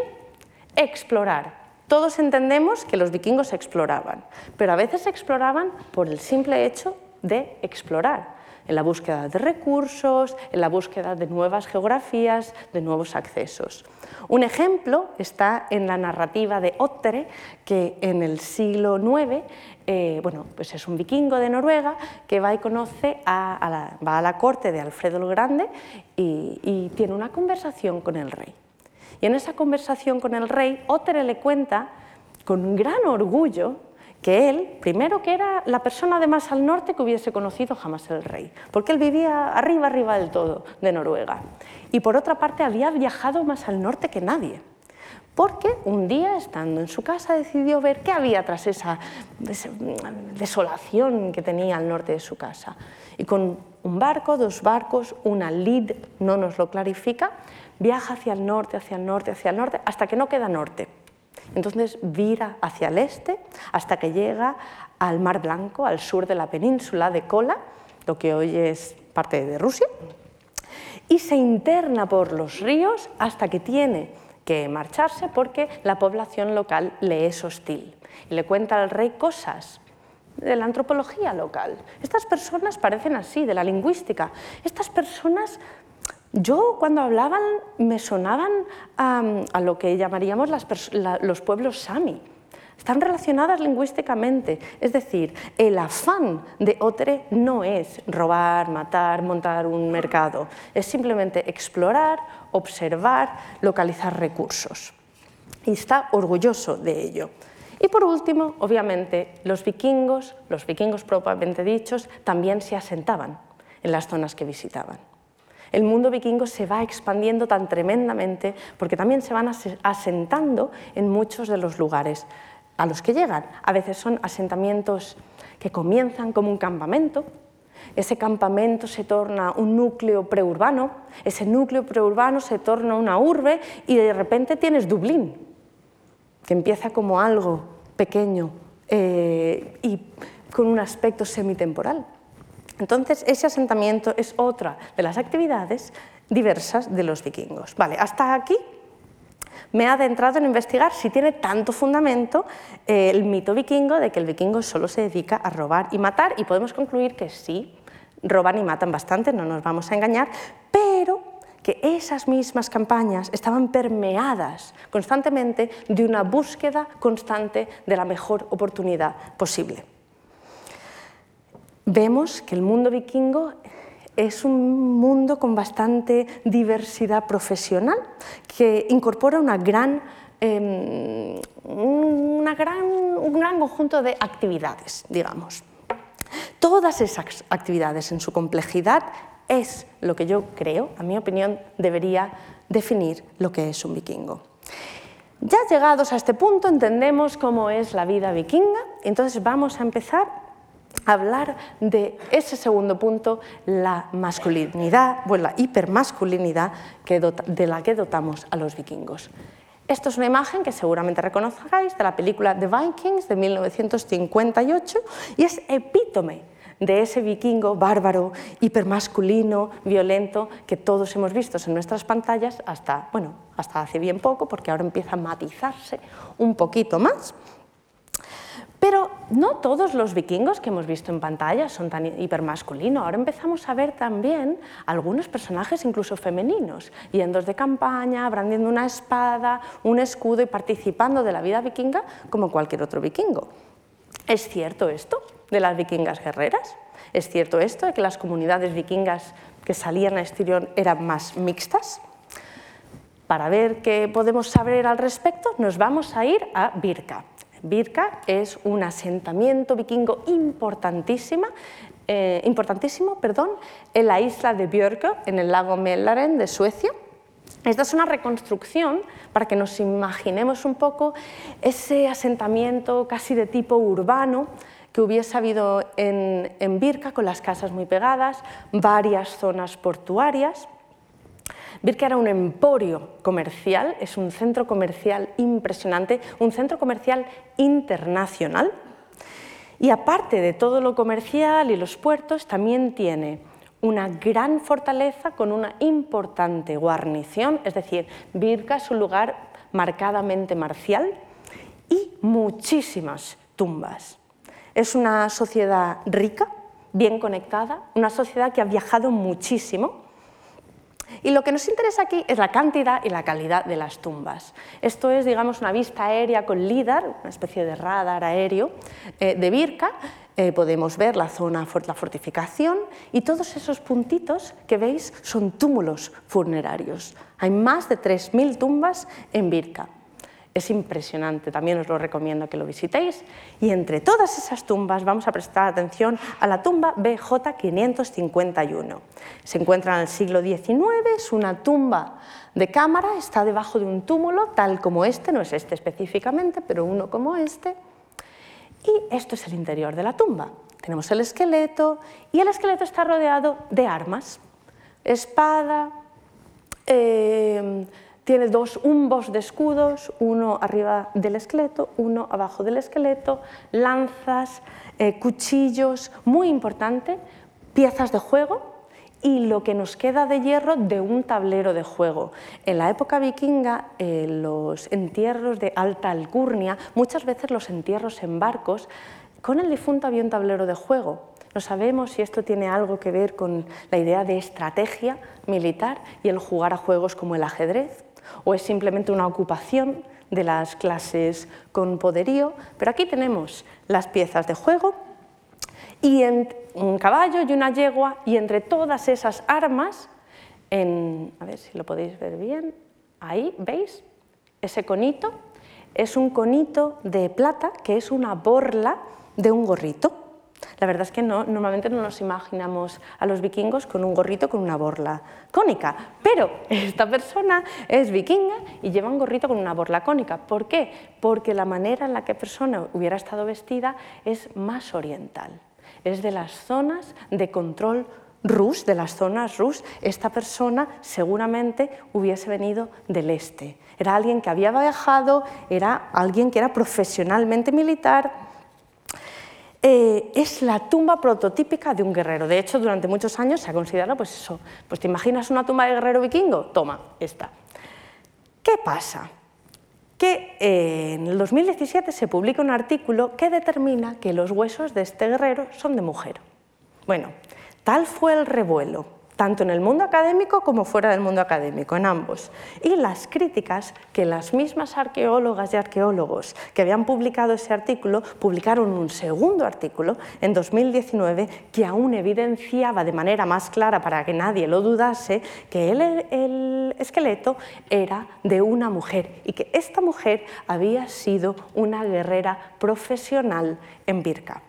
explorar. Todos entendemos que los vikingos exploraban, pero a veces exploraban por el simple hecho de explorar. En la búsqueda de recursos, en la búsqueda de nuevas geografías, de nuevos accesos. Un ejemplo está en la narrativa de Ottere, que en el siglo IX eh, bueno, pues es un vikingo de Noruega que va y conoce a, la, va a la corte de Alfredo el Grande y, tiene una conversación con el rey. Y en esa conversación con el rey, Ottere le cuenta con gran orgullo que él, primero que era la persona de más al norte que hubiese conocido jamás el rey, porque él vivía arriba, arriba del todo de Noruega. Y por otra parte había viajado más al norte que nadie, porque un día, estando en su casa, decidió ver qué había tras esa desolación que tenía al norte de su casa. Y con un barco, dos barcos, una lid, no nos lo clarifica, viaja hacia el norte, hacia el norte, hacia el norte, hasta que no queda norte entonces vira hacia el este hasta que llega al Mar Blanco, al sur de la península de Kola, lo que hoy es parte de Rusia, y se interna por los ríos hasta que tiene que marcharse porque la población local le es hostil. Y le cuenta al rey cosas de la antropología local. Estas personas parecen así, de la lingüística. Estas personas yo cuando hablaban me sonaban a, lo que llamaríamos los pueblos sami. Están relacionadas lingüísticamente, es decir, el afán de Otre no es robar, matar, montar un mercado, es simplemente explorar, observar, localizar recursos. Y está orgulloso de ello. Y por último, obviamente, los vikingos, los vikingos propiamente dichos, también se asentaban en las zonas que visitaban el mundo vikingo se va expandiendo tan tremendamente porque también se van asentando en muchos de los lugares a los que llegan. A veces son asentamientos que comienzan como un campamento, ese campamento se torna un núcleo preurbano, ese núcleo preurbano se torna una urbe y de repente tienes Dublín, que empieza como algo pequeño eh, y con un aspecto semitemporal. Entonces, ese asentamiento es otra de las actividades diversas de los vikingos. Vale, hasta aquí me he adentrado en investigar si tiene tanto fundamento eh, el mito vikingo de que el vikingo solo se dedica a robar y matar y podemos concluir que sí, roban y matan bastante, no nos vamos a engañar, pero que esas mismas campañas estaban permeadas constantemente de una búsqueda constante de la mejor oportunidad posible vemos que el mundo vikingo es un mundo con bastante diversidad profesional que incorpora una gran, una gran, un gran conjunto de actividades, digamos. Todas esas actividades en su complejidad es lo que yo creo, a mi opinión, debería definir lo que es un vikingo. Ya llegados a este punto entendemos cómo es la vida vikinga, entonces vamos a empezar hablar de ese segundo punto, la masculinidad, bueno, la hipermasculinidad de la que dotamos a los vikingos. Esto es una imagen que seguramente reconozcáis de la película The Vikings de 1958 y es epítome de ese vikingo bárbaro, hipermasculino, violento que todos hemos visto en nuestras pantallas hasta, bueno, hasta hace bien poco, porque ahora empieza a matizarse un poquito más. Pero no todos los vikingos que hemos visto en pantalla son tan hipermasculinos. Ahora empezamos a ver también algunos personajes incluso femeninos, yendo de campaña, brandiendo una espada, un escudo y participando de la vida vikinga como cualquier otro vikingo. ¿Es cierto esto de las vikingas guerreras? ¿Es cierto esto de que las comunidades vikingas que salían a exterior eran más mixtas? Para ver qué podemos saber al respecto, nos vamos a ir a Birka. Birka es un asentamiento vikingo importantísima, eh, importantísimo perdón, en la isla de Björkö, en el lago Mälaren de Suecia. Esta es una reconstrucción para que nos imaginemos un poco ese asentamiento casi de tipo urbano que hubiese habido en, en Birka, con las casas muy pegadas, varias zonas portuarias. Birka era un emporio comercial, es un centro comercial impresionante, un centro comercial internacional. Y aparte de todo lo comercial y los puertos, también tiene una gran fortaleza con una importante guarnición, es decir, Birka es un lugar marcadamente marcial y muchísimas tumbas. Es una sociedad rica, bien conectada, una sociedad que ha viajado muchísimo. Y lo que nos interesa aquí es la cantidad y la calidad de las tumbas. Esto es, digamos, una vista aérea con LIDAR, una especie de radar aéreo eh, de Birka. Eh, podemos ver la zona, la fortificación y todos esos puntitos que veis son túmulos funerarios. Hay más de 3.000 tumbas en Birka. Es impresionante, también os lo recomiendo que lo visitéis. Y entre todas esas tumbas vamos a prestar atención a la tumba BJ 551. Se encuentra en el siglo XIX, es una tumba de cámara, está debajo de un túmulo tal como este, no es este específicamente, pero uno como este. Y esto es el interior de la tumba. Tenemos el esqueleto y el esqueleto está rodeado de armas, espada, eh, tiene dos humbos de escudos, uno arriba del esqueleto, uno abajo del esqueleto, lanzas, eh, cuchillos, muy importante, piezas de juego y lo que nos queda de hierro de un tablero de juego. En la época vikinga, eh, los entierros de alta alcurnia, muchas veces los entierros en barcos, con el difunto había un tablero de juego. No sabemos si esto tiene algo que ver con la idea de estrategia militar y el jugar a juegos como el ajedrez, o es simplemente una ocupación de las clases con poderío, pero aquí tenemos las piezas de juego y un caballo y una yegua y entre todas esas armas, a ver si lo podéis ver bien, ahí veis ese conito, es un conito de plata que es una borla de un gorrito. La verdad es que no, normalmente no nos imaginamos a los vikingos con un gorrito con una borla cónica, pero esta persona es vikinga y lleva un gorrito con una borla cónica. ¿Por qué? Porque la manera en la que persona hubiera estado vestida es más oriental, es de las zonas de control rus, de las zonas rus, esta persona seguramente hubiese venido del este. Era alguien que había viajado, era alguien que era profesionalmente militar, eh, es la tumba prototípica de un guerrero. De hecho, durante muchos años se ha considerado, pues eso, pues te imaginas una tumba de guerrero vikingo, toma, esta. ¿Qué pasa? Que eh, en el 2017 se publica un artículo que determina que los huesos de este guerrero son de mujer. Bueno, tal fue el revuelo tanto en el mundo académico como fuera del mundo académico, en ambos. Y las críticas que las mismas arqueólogas y arqueólogos que habían publicado ese artículo publicaron un segundo artículo en 2019 que aún evidenciaba de manera más clara para que nadie lo dudase que el, el esqueleto era de una mujer y que esta mujer había sido una guerrera profesional en Birka.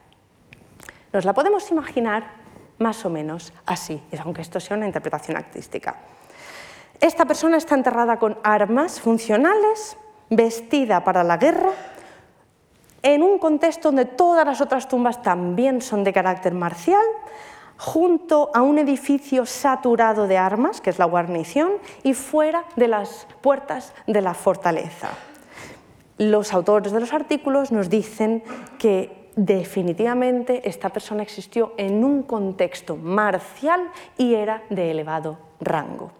Nos la podemos imaginar más o menos así, aunque esto sea una interpretación artística. Esta persona está enterrada con armas funcionales, vestida para la guerra, en un contexto donde todas las otras tumbas también son de carácter marcial, junto a un edificio saturado de armas, que es la guarnición, y fuera de las puertas de la fortaleza. Los autores de los artículos nos dicen que definitivamente esta persona existió en un contexto marcial y era de elevado rango.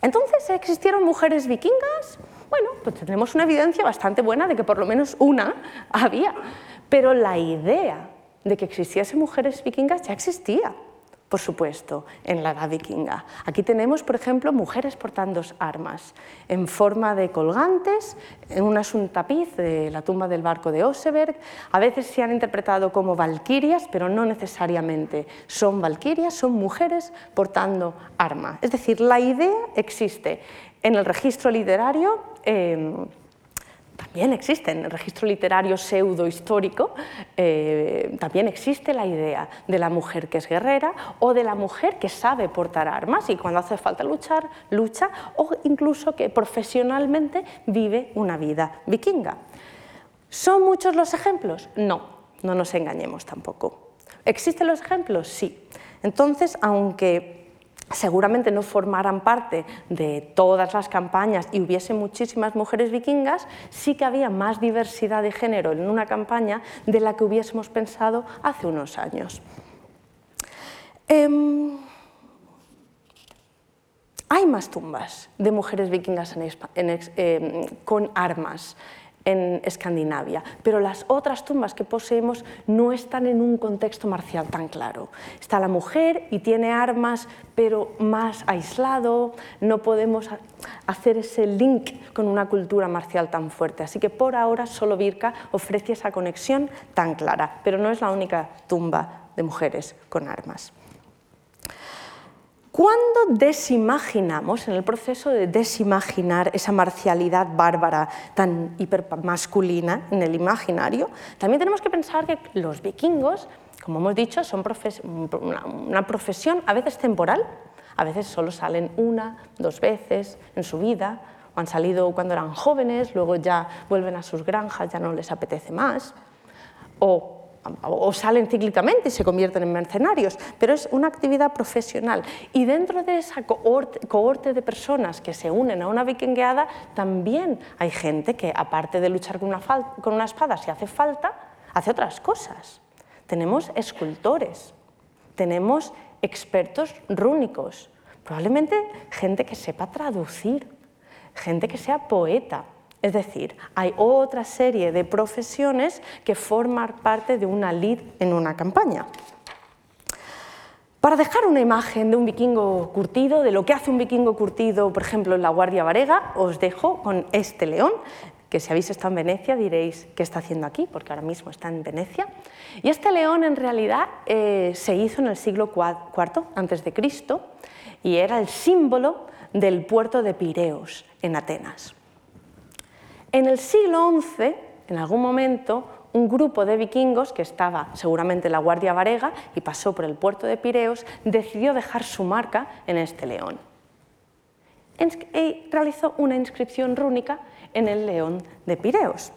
Entonces, ¿existieron mujeres vikingas? Bueno, pues tenemos una evidencia bastante buena de que por lo menos una había, pero la idea de que existiesen mujeres vikingas ya existía por supuesto, en la edad vikinga. Aquí tenemos, por ejemplo, mujeres portando armas en forma de colgantes, en una un tapiz de la tumba del barco de Oseberg. A veces se han interpretado como valquirias, pero no necesariamente son valquirias, son mujeres portando arma. Es decir, la idea existe en el registro literario. Eh, también existe en el registro literario pseudo-histórico, eh, también existe la idea de la mujer que es guerrera o de la mujer que sabe portar armas y cuando hace falta luchar, lucha, o incluso que profesionalmente vive una vida vikinga. ¿Son muchos los ejemplos? No, no nos engañemos tampoco. ¿Existen los ejemplos? Sí. Entonces, aunque seguramente no formaran parte de todas las campañas y hubiese muchísimas mujeres vikingas, sí que había más diversidad de género en una campaña de la que hubiésemos pensado hace unos años. Em, hay más tumbas de mujeres vikingas em, con armas en Escandinavia, pero las otras tumbas que poseemos no están en un contexto marcial tan claro. Está la mujer y tiene armas, pero más aislado, no podemos hacer ese link con una cultura marcial tan fuerte. Así que por ahora solo Birka ofrece esa conexión tan clara, pero no es la única tumba de mujeres con armas. ¿Cuándo desimaginamos, en el proceso de desimaginar esa marcialidad bárbara tan hipermasculina en el imaginario, también tenemos que pensar que los vikingos, como hemos dicho, son una profesión a veces temporal, a veces solo salen una, dos veces en su vida, o han salido cuando eran jóvenes, luego ya vuelven a sus granjas, ya no les apetece más, o o salen cíclicamente y se convierten en mercenarios, pero es una actividad profesional. Y dentro de esa cohorte, de personas que se unen a una vikingueada, también hay gente que, aparte de luchar con una, con una espada si hace falta, hace otras cosas. Tenemos escultores, tenemos expertos rúnicos, probablemente gente que sepa traducir, gente que sea poeta, es decir, hay otra serie de profesiones que forman parte de una lead en una campaña. Para dejar una imagen de un vikingo curtido, de lo que hace un vikingo curtido, por ejemplo, en la Guardia Varega, os dejo con este león, que si habéis estado en Venecia diréis qué está haciendo aquí, porque ahora mismo está en Venecia. Y este león en realidad eh, se hizo en el siglo IV antes de Cristo y era el símbolo del puerto de Pireos en Atenas. En el siglo XI, en algún momento, un grupo de vikingos que estaba seguramente en la Guardia Varega y pasó por el puerto de Pireos, decidió dejar su marca en este león. Y realizó una inscripción rúnica en el león de Pireos.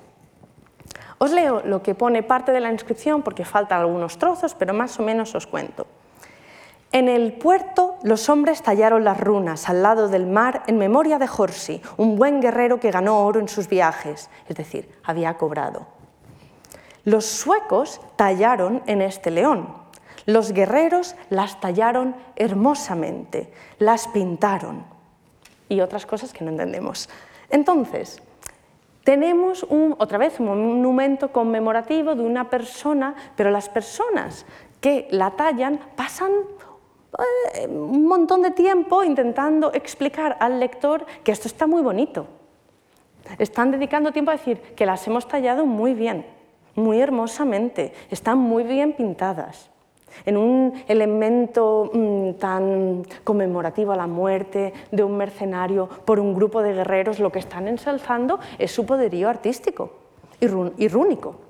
Os leo lo que pone parte de la inscripción porque faltan algunos trozos, pero más o menos os cuento. En el puerto los hombres tallaron las runas al lado del mar en memoria de Horsi, un buen guerrero que ganó oro en sus viajes, es decir, había cobrado. Los suecos tallaron en este león. Los guerreros las tallaron hermosamente, las pintaron y otras cosas que no entendemos. Entonces, tenemos otra vez un monumento conmemorativo de una persona, pero las personas que la tallan pasan un montón de tiempo intentando explicar al lector que esto está muy bonito. Están dedicando tiempo a decir que las hemos tallado muy bien, muy hermosamente, están muy bien pintadas en un elemento mm, tan conmemorativo a la muerte de un mercenario por un grupo de guerreros, lo que están ensalzando es su poderío artístico y rúnico.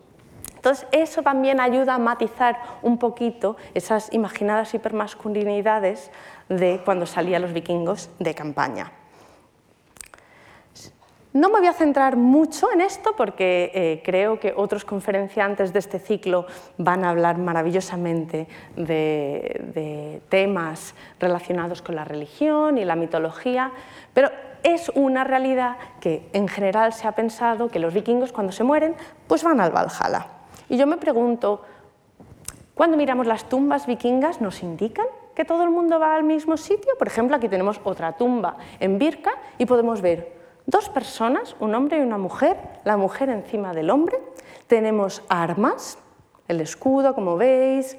Entonces, eso también ayuda a matizar un poquito esas imaginadas hipermasculinidades de cuando salían los vikingos de campaña. No me voy a centrar mucho en esto porque eh, creo que otros conferenciantes de este ciclo van a hablar maravillosamente de, temas relacionados con la religión y la mitología, pero es una realidad que en general se ha pensado que los vikingos cuando se mueren pues van al Valhalla. Y yo me pregunto, cuando miramos las tumbas vikingas, ¿nos indican que todo el mundo va al mismo sitio? Por ejemplo, aquí tenemos otra tumba en Birka y podemos ver dos personas, un hombre y una mujer, la mujer encima del hombre. Tenemos armas, el escudo, como veis,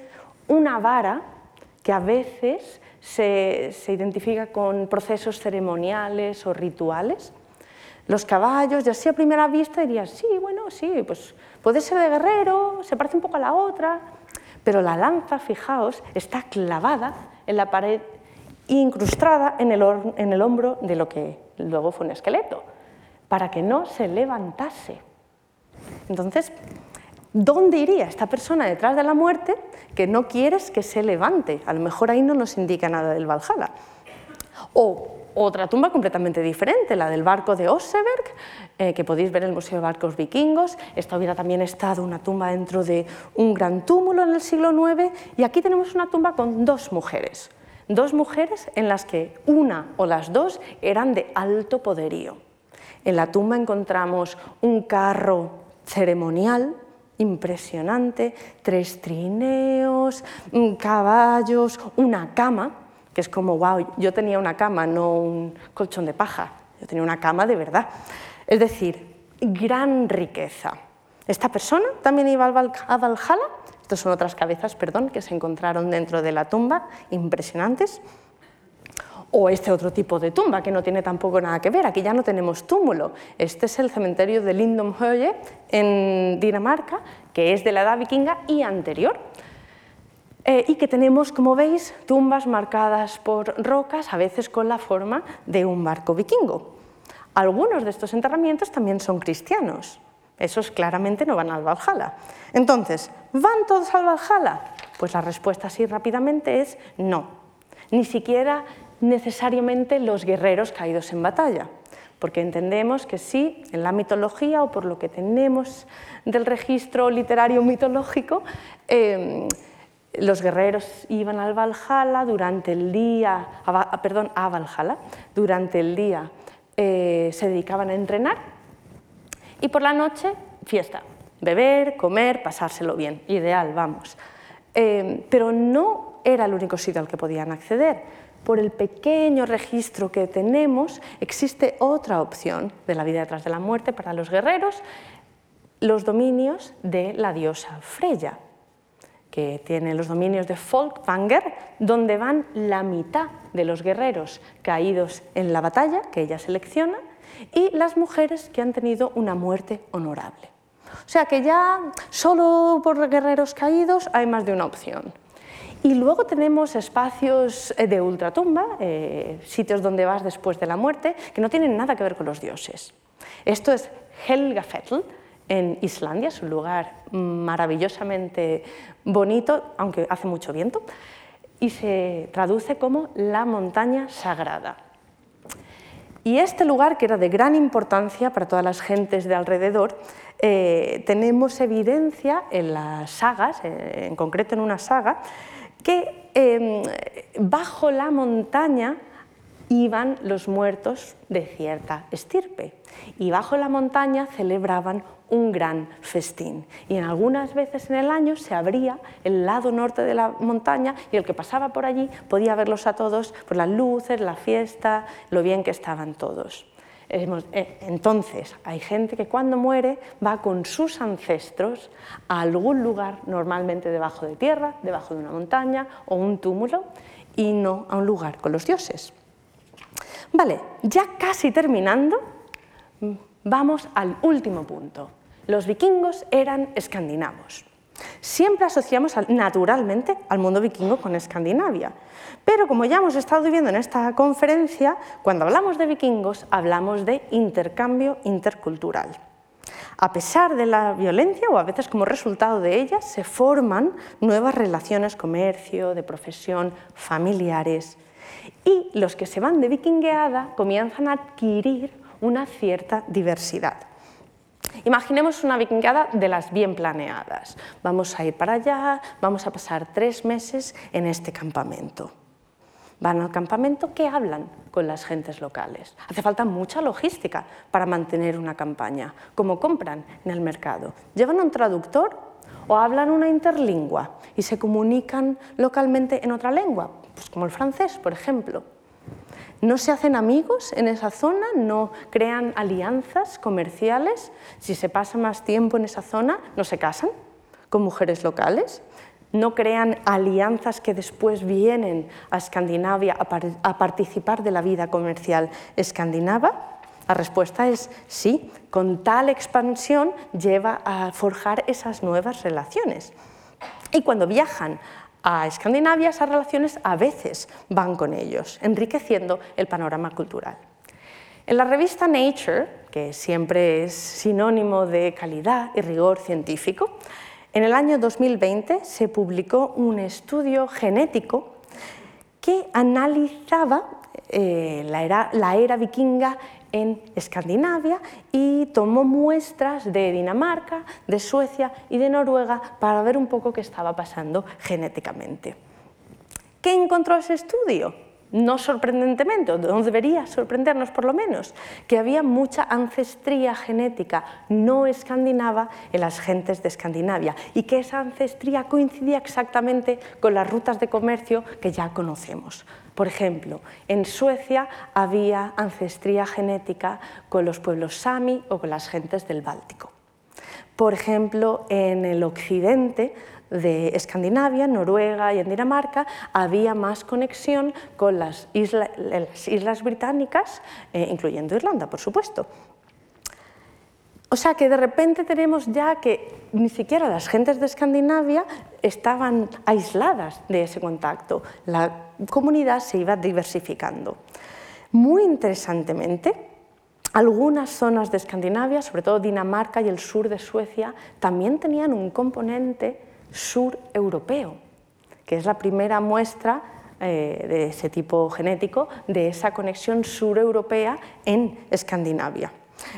una vara que a veces se, se identifica con procesos ceremoniales o rituales. Los caballos, y así a primera vista dirías, sí, bueno, sí, pues puede ser de guerrero, se parece un poco a la otra, pero la lanza, fijaos, está clavada en la pared incrustada en el, hombro de lo que luego fue un esqueleto, para que no se levantase. Entonces, ¿dónde iría esta persona detrás de la muerte que no quieres que se levante? A lo mejor ahí no nos indica nada del Valhalla. O otra tumba completamente diferente, la del barco de Oseberg, eh, que podéis ver en el Museo de Barcos Vikingos. Esta hubiera también estado una tumba dentro de un gran túmulo en el siglo IX. Y aquí tenemos una tumba con dos mujeres, dos mujeres en las que una o las dos eran de alto poderío. En la tumba encontramos un carro ceremonial impresionante, tres trineos, mm, caballos, una cama que es como, wow, yo tenía una cama, no un colchón de paja, yo tenía una cama de verdad. Es decir, gran riqueza. Esta persona también iba a Valhalla, estas son otras cabezas, perdón, que se encontraron dentro de la tumba, impresionantes. O este otro tipo de tumba, que no tiene tampoco nada que ver, aquí ya no tenemos túmulo. Este es el cementerio de Lindom-Høje en Dinamarca, que es de la edad vikinga y anterior. Eh, y que tenemos, como veis, tumbas marcadas por rocas, a veces con la forma de un barco vikingo. Algunos de estos enterramientos también son cristianos. Esos claramente no van al Valhalla. Entonces, ¿van todos al Valhalla? Pues la respuesta así rápidamente es no. Ni siquiera necesariamente los guerreros caídos en batalla, porque entendemos que sí, en la mitología o por lo que tenemos del registro literario mitológico, eh, los guerreros iban al Valhalla durante el día, a, perdón, a Valhalla, durante el día eh, se dedicaban a entrenar y por la noche fiesta, beber, comer, pasárselo bien, ideal, vamos. Eh, pero no era el único sitio al que podían acceder. Por el pequeño registro que tenemos, existe otra opción de la vida detrás de la muerte para los guerreros, los dominios de la diosa Freya que tiene los dominios de Folkvanger, donde van la mitad de los guerreros caídos en la batalla, que ella selecciona, y las mujeres que han tenido una muerte honorable. O sea que ya solo por guerreros caídos hay más de una opción. Y luego tenemos espacios eh, de ultratumba, eh, sitios donde vas después de la muerte, que no tienen nada que ver con los dioses. Esto es Helgafell, en Islandia, es un lugar maravillosamente bonito, aunque hace mucho viento, y se traduce como la montaña sagrada. Y este lugar, que era de gran importancia para todas las gentes de alrededor, eh, tenemos evidencia en las sagas, eh, en concreto en una saga, que em, bajo la montaña iban los muertos de cierta estirpe y bajo la montaña celebraban un gran festín. Y en algunas veces en el año se abría el lado norte de la montaña y el que pasaba por allí podía verlos a todos por las luces, la fiesta, lo bien que estaban todos. Eh, entonces, hay gente que cuando muere va con sus ancestros a algún lugar, normalmente debajo de tierra, debajo de una montaña o un túmulo, y no a un lugar con los dioses. Vale, ya casi terminando, vamos al último punto. Los vikingos eran escandinavos. Siempre asociamos naturalmente al mundo vikingo con Escandinavia, pero como ya hemos estado viendo en esta conferencia, cuando hablamos de vikingos hablamos de intercambio intercultural. A pesar de la violencia o a veces como resultado de ella, se forman nuevas relaciones, comercio, de profesión, familiares, y los que se van de vikingueada comienzan a adquirir una cierta diversidad. Imaginemos una vikingueada de las bien planeadas. Vamos a ir para allá, vamos a pasar tres meses en este campamento. Van al campamento, ¿qué hablan con las gentes locales? Hace falta mucha logística para mantener una campaña. ¿Cómo compran en el mercado? ¿Llevan un traductor o hablan una interlingua y se comunican localmente en otra lengua? Pues como el francés, por ejemplo. No se hacen amigos en esa zona, no crean alianzas comerciales. Si se pasa más tiempo en esa zona, no se casan con mujeres locales. No crean alianzas que después vienen a Escandinavia a, participar de la vida comercial escandinava. La respuesta es sí, con tal expansión lleva a forjar esas nuevas relaciones. Y cuando viajan a Escandinavia, esas relaciones a veces van con ellos, enriqueciendo el panorama cultural. En la revista Nature, que siempre es sinónimo de calidad y rigor científico, en el año 2020 se publicó un estudio genético que analizaba eh, la era vikinga en Escandinavia y tomó muestras de Dinamarca, de Suecia y de Noruega para ver un poco qué estaba pasando genéticamente. ¿Qué encontró ese estudio? No sorprendentemente, no debería sorprendernos por lo menos, que había mucha ancestría genética no escandinava en las gentes de Escandinavia y que esa ancestría coincidía exactamente con las rutas de comercio que ya conocemos. Por ejemplo, en Suecia había ancestría genética con los pueblos sami o con las gentes del Báltico. Por ejemplo, en el occidente de Escandinavia, Noruega y en Dinamarca, había más conexión con las, islas británicas, eh, incluyendo Irlanda, por supuesto. O sea que de repente tenemos ya que ni siquiera las gentes de Escandinavia estaban aisladas de ese contacto. La comunidad se iba diversificando. Muy interesantemente, algunas zonas de Escandinavia, sobre todo Dinamarca y el sur de Suecia, también tenían un componente sur europeo, que es la primera muestra eh, de ese tipo genético de esa conexión sureuropea en Escandinavia.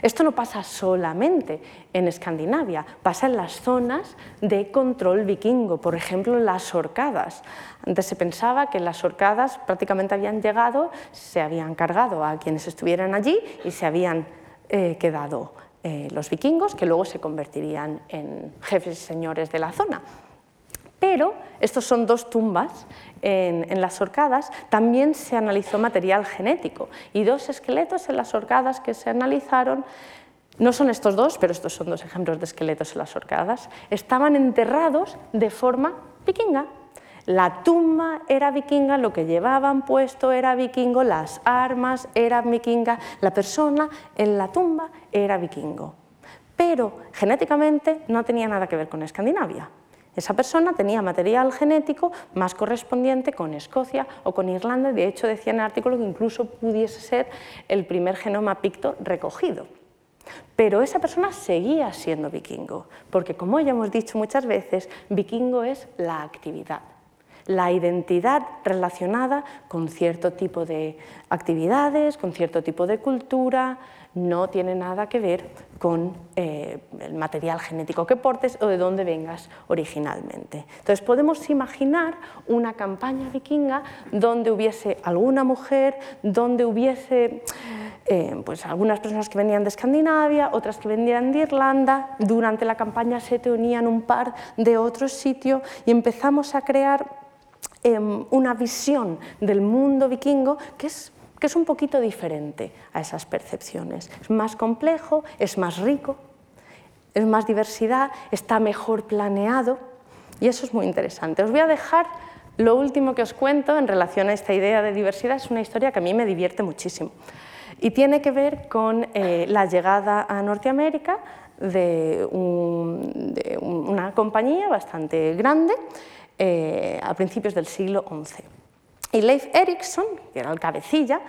Esto no pasa solamente en Escandinavia, pasa en las zonas de control vikingo, por ejemplo las orcadas. Antes se pensaba que las orcadas prácticamente habían llegado, se habían cargado a quienes estuvieran allí y se habían eh, quedado eh, los vikingos, que luego se convertirían en jefes y señores de la zona. Pero estos son dos tumbas en, las orcadas, también se analizó material genético y dos esqueletos en las orcadas que se analizaron no son estos dos, pero estos son dos ejemplos de esqueletos en las orcadas, estaban enterrados de forma vikinga. La tumba era vikinga, lo que llevaban puesto era vikingo, las armas eran vikingas, la persona en la tumba era vikingo. Pero genéticamente no tenía nada que ver con Escandinavia. Esa persona tenía material genético más correspondiente con Escocia o con Irlanda, de hecho decía en el artículo que incluso pudiese ser el primer genoma picto recogido. Pero esa persona seguía siendo vikingo, porque como ya hemos dicho muchas veces, vikingo es la actividad, la identidad relacionada con cierto tipo de actividades, con cierto tipo de cultura, no tiene nada que ver con eh, el material genético que portes o de dónde vengas originalmente. Entonces podemos imaginar una campaña vikinga donde hubiese alguna mujer, donde hubiese eh, pues algunas personas que venían de Escandinavia, otras que venían de Irlanda, durante la campaña se unían un par de otros sitios y empezamos a crear em, una visión del mundo vikingo que es que es un poquito diferente a esas percepciones. Es más complejo, es más rico, es más diversidad, está mejor planeado y eso es muy interesante. Os voy a dejar lo último que os cuento en relación a esta idea de diversidad, es una historia que a mí me divierte muchísimo y tiene que ver con eh, la llegada a Norteamérica de, una compañía bastante grande eh, a principios del siglo XI. Y Leif Erikson, que era el cabecilla,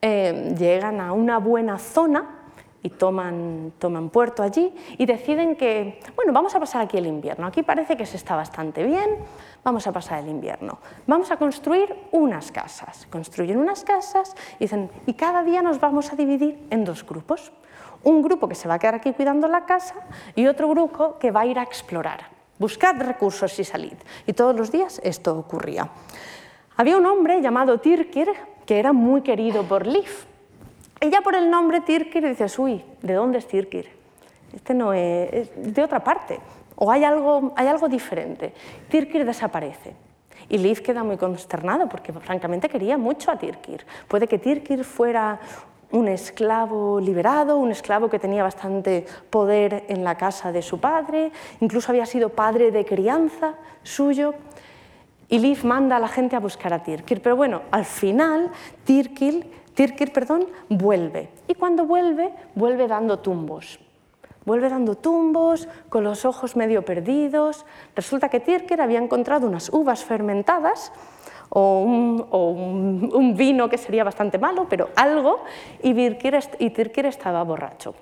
eh, llegan a una buena zona y toman, toman puerto allí y deciden que, bueno, vamos a pasar aquí el invierno. Aquí parece que se está bastante bien, vamos a pasar el invierno. Vamos a construir unas casas. Construyen unas casas y dicen, y cada día nos vamos a dividir en dos grupos. Un grupo que se va a quedar aquí cuidando la casa y otro grupo que va a ir a explorar. Buscad recursos y salid. Y todos los días esto ocurría. Había un hombre llamado Tirkir que era muy querido por Liv. Y ya por el nombre Tirkir dices, uy, ¿de dónde es Tirkir? Este no es, de otra parte, o hay algo, hay algo diferente. Tirkir desaparece. Y Liv queda muy consternado porque francamente quería mucho a Tirkir. Puede que Tirkir fuera un esclavo liberado, un esclavo que tenía bastante poder en la casa de su padre, incluso había sido padre de crianza suyo. Y Liv manda a la gente a buscar a Tirkir, pero bueno, al final Tirkir, Tirkir perdón, vuelve. Y cuando vuelve, vuelve dando tumbos. Vuelve dando tumbos, con los ojos medio perdidos. Resulta que Tirkir había encontrado unas uvas fermentadas o un, vino que sería bastante malo, pero algo, y Tirkir estaba borracho.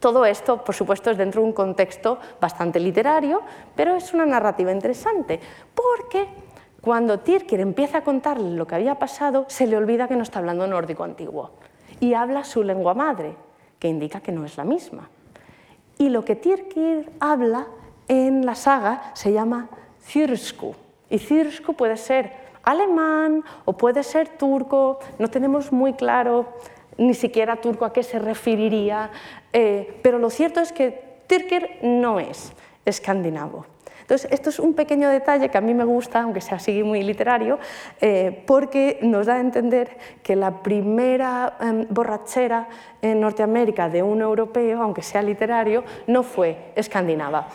Todo esto, por supuesto, es dentro de un contexto bastante literario, pero es una narrativa interesante, porque cuando Tirkir empieza a contarle lo que había pasado, se le olvida que no está hablando nórdico antiguo y habla su lengua madre, que indica que no es la misma. Y lo que Tirkir habla en la saga se llama Thyrsku. Y Thyrsku puede ser alemán o puede ser turco, no tenemos muy claro ni siquiera turco a qué se referiría, eh, pero lo cierto es que Tyrker no es escandinavo. Entonces, esto es un pequeño detalle que a mí me gusta, aunque sea así muy literario, eh, porque nos da a entender que la primera em, borrachera en Norteamérica de un europeo, aunque sea literario, no fue escandinava.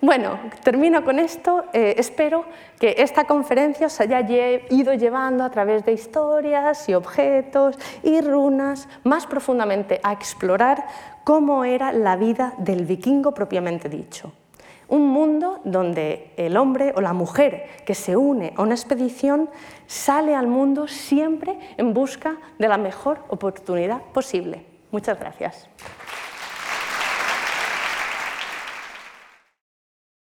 Bueno, termino con esto. Eh, espero que esta conferencia os haya ido llevando a través de historias y objetos y runas más profundamente a explorar cómo era la vida del vikingo propiamente dicho. Un mundo donde el hombre o la mujer que se une a una expedición sale al mundo siempre en busca de la mejor oportunidad posible. Muchas gracias.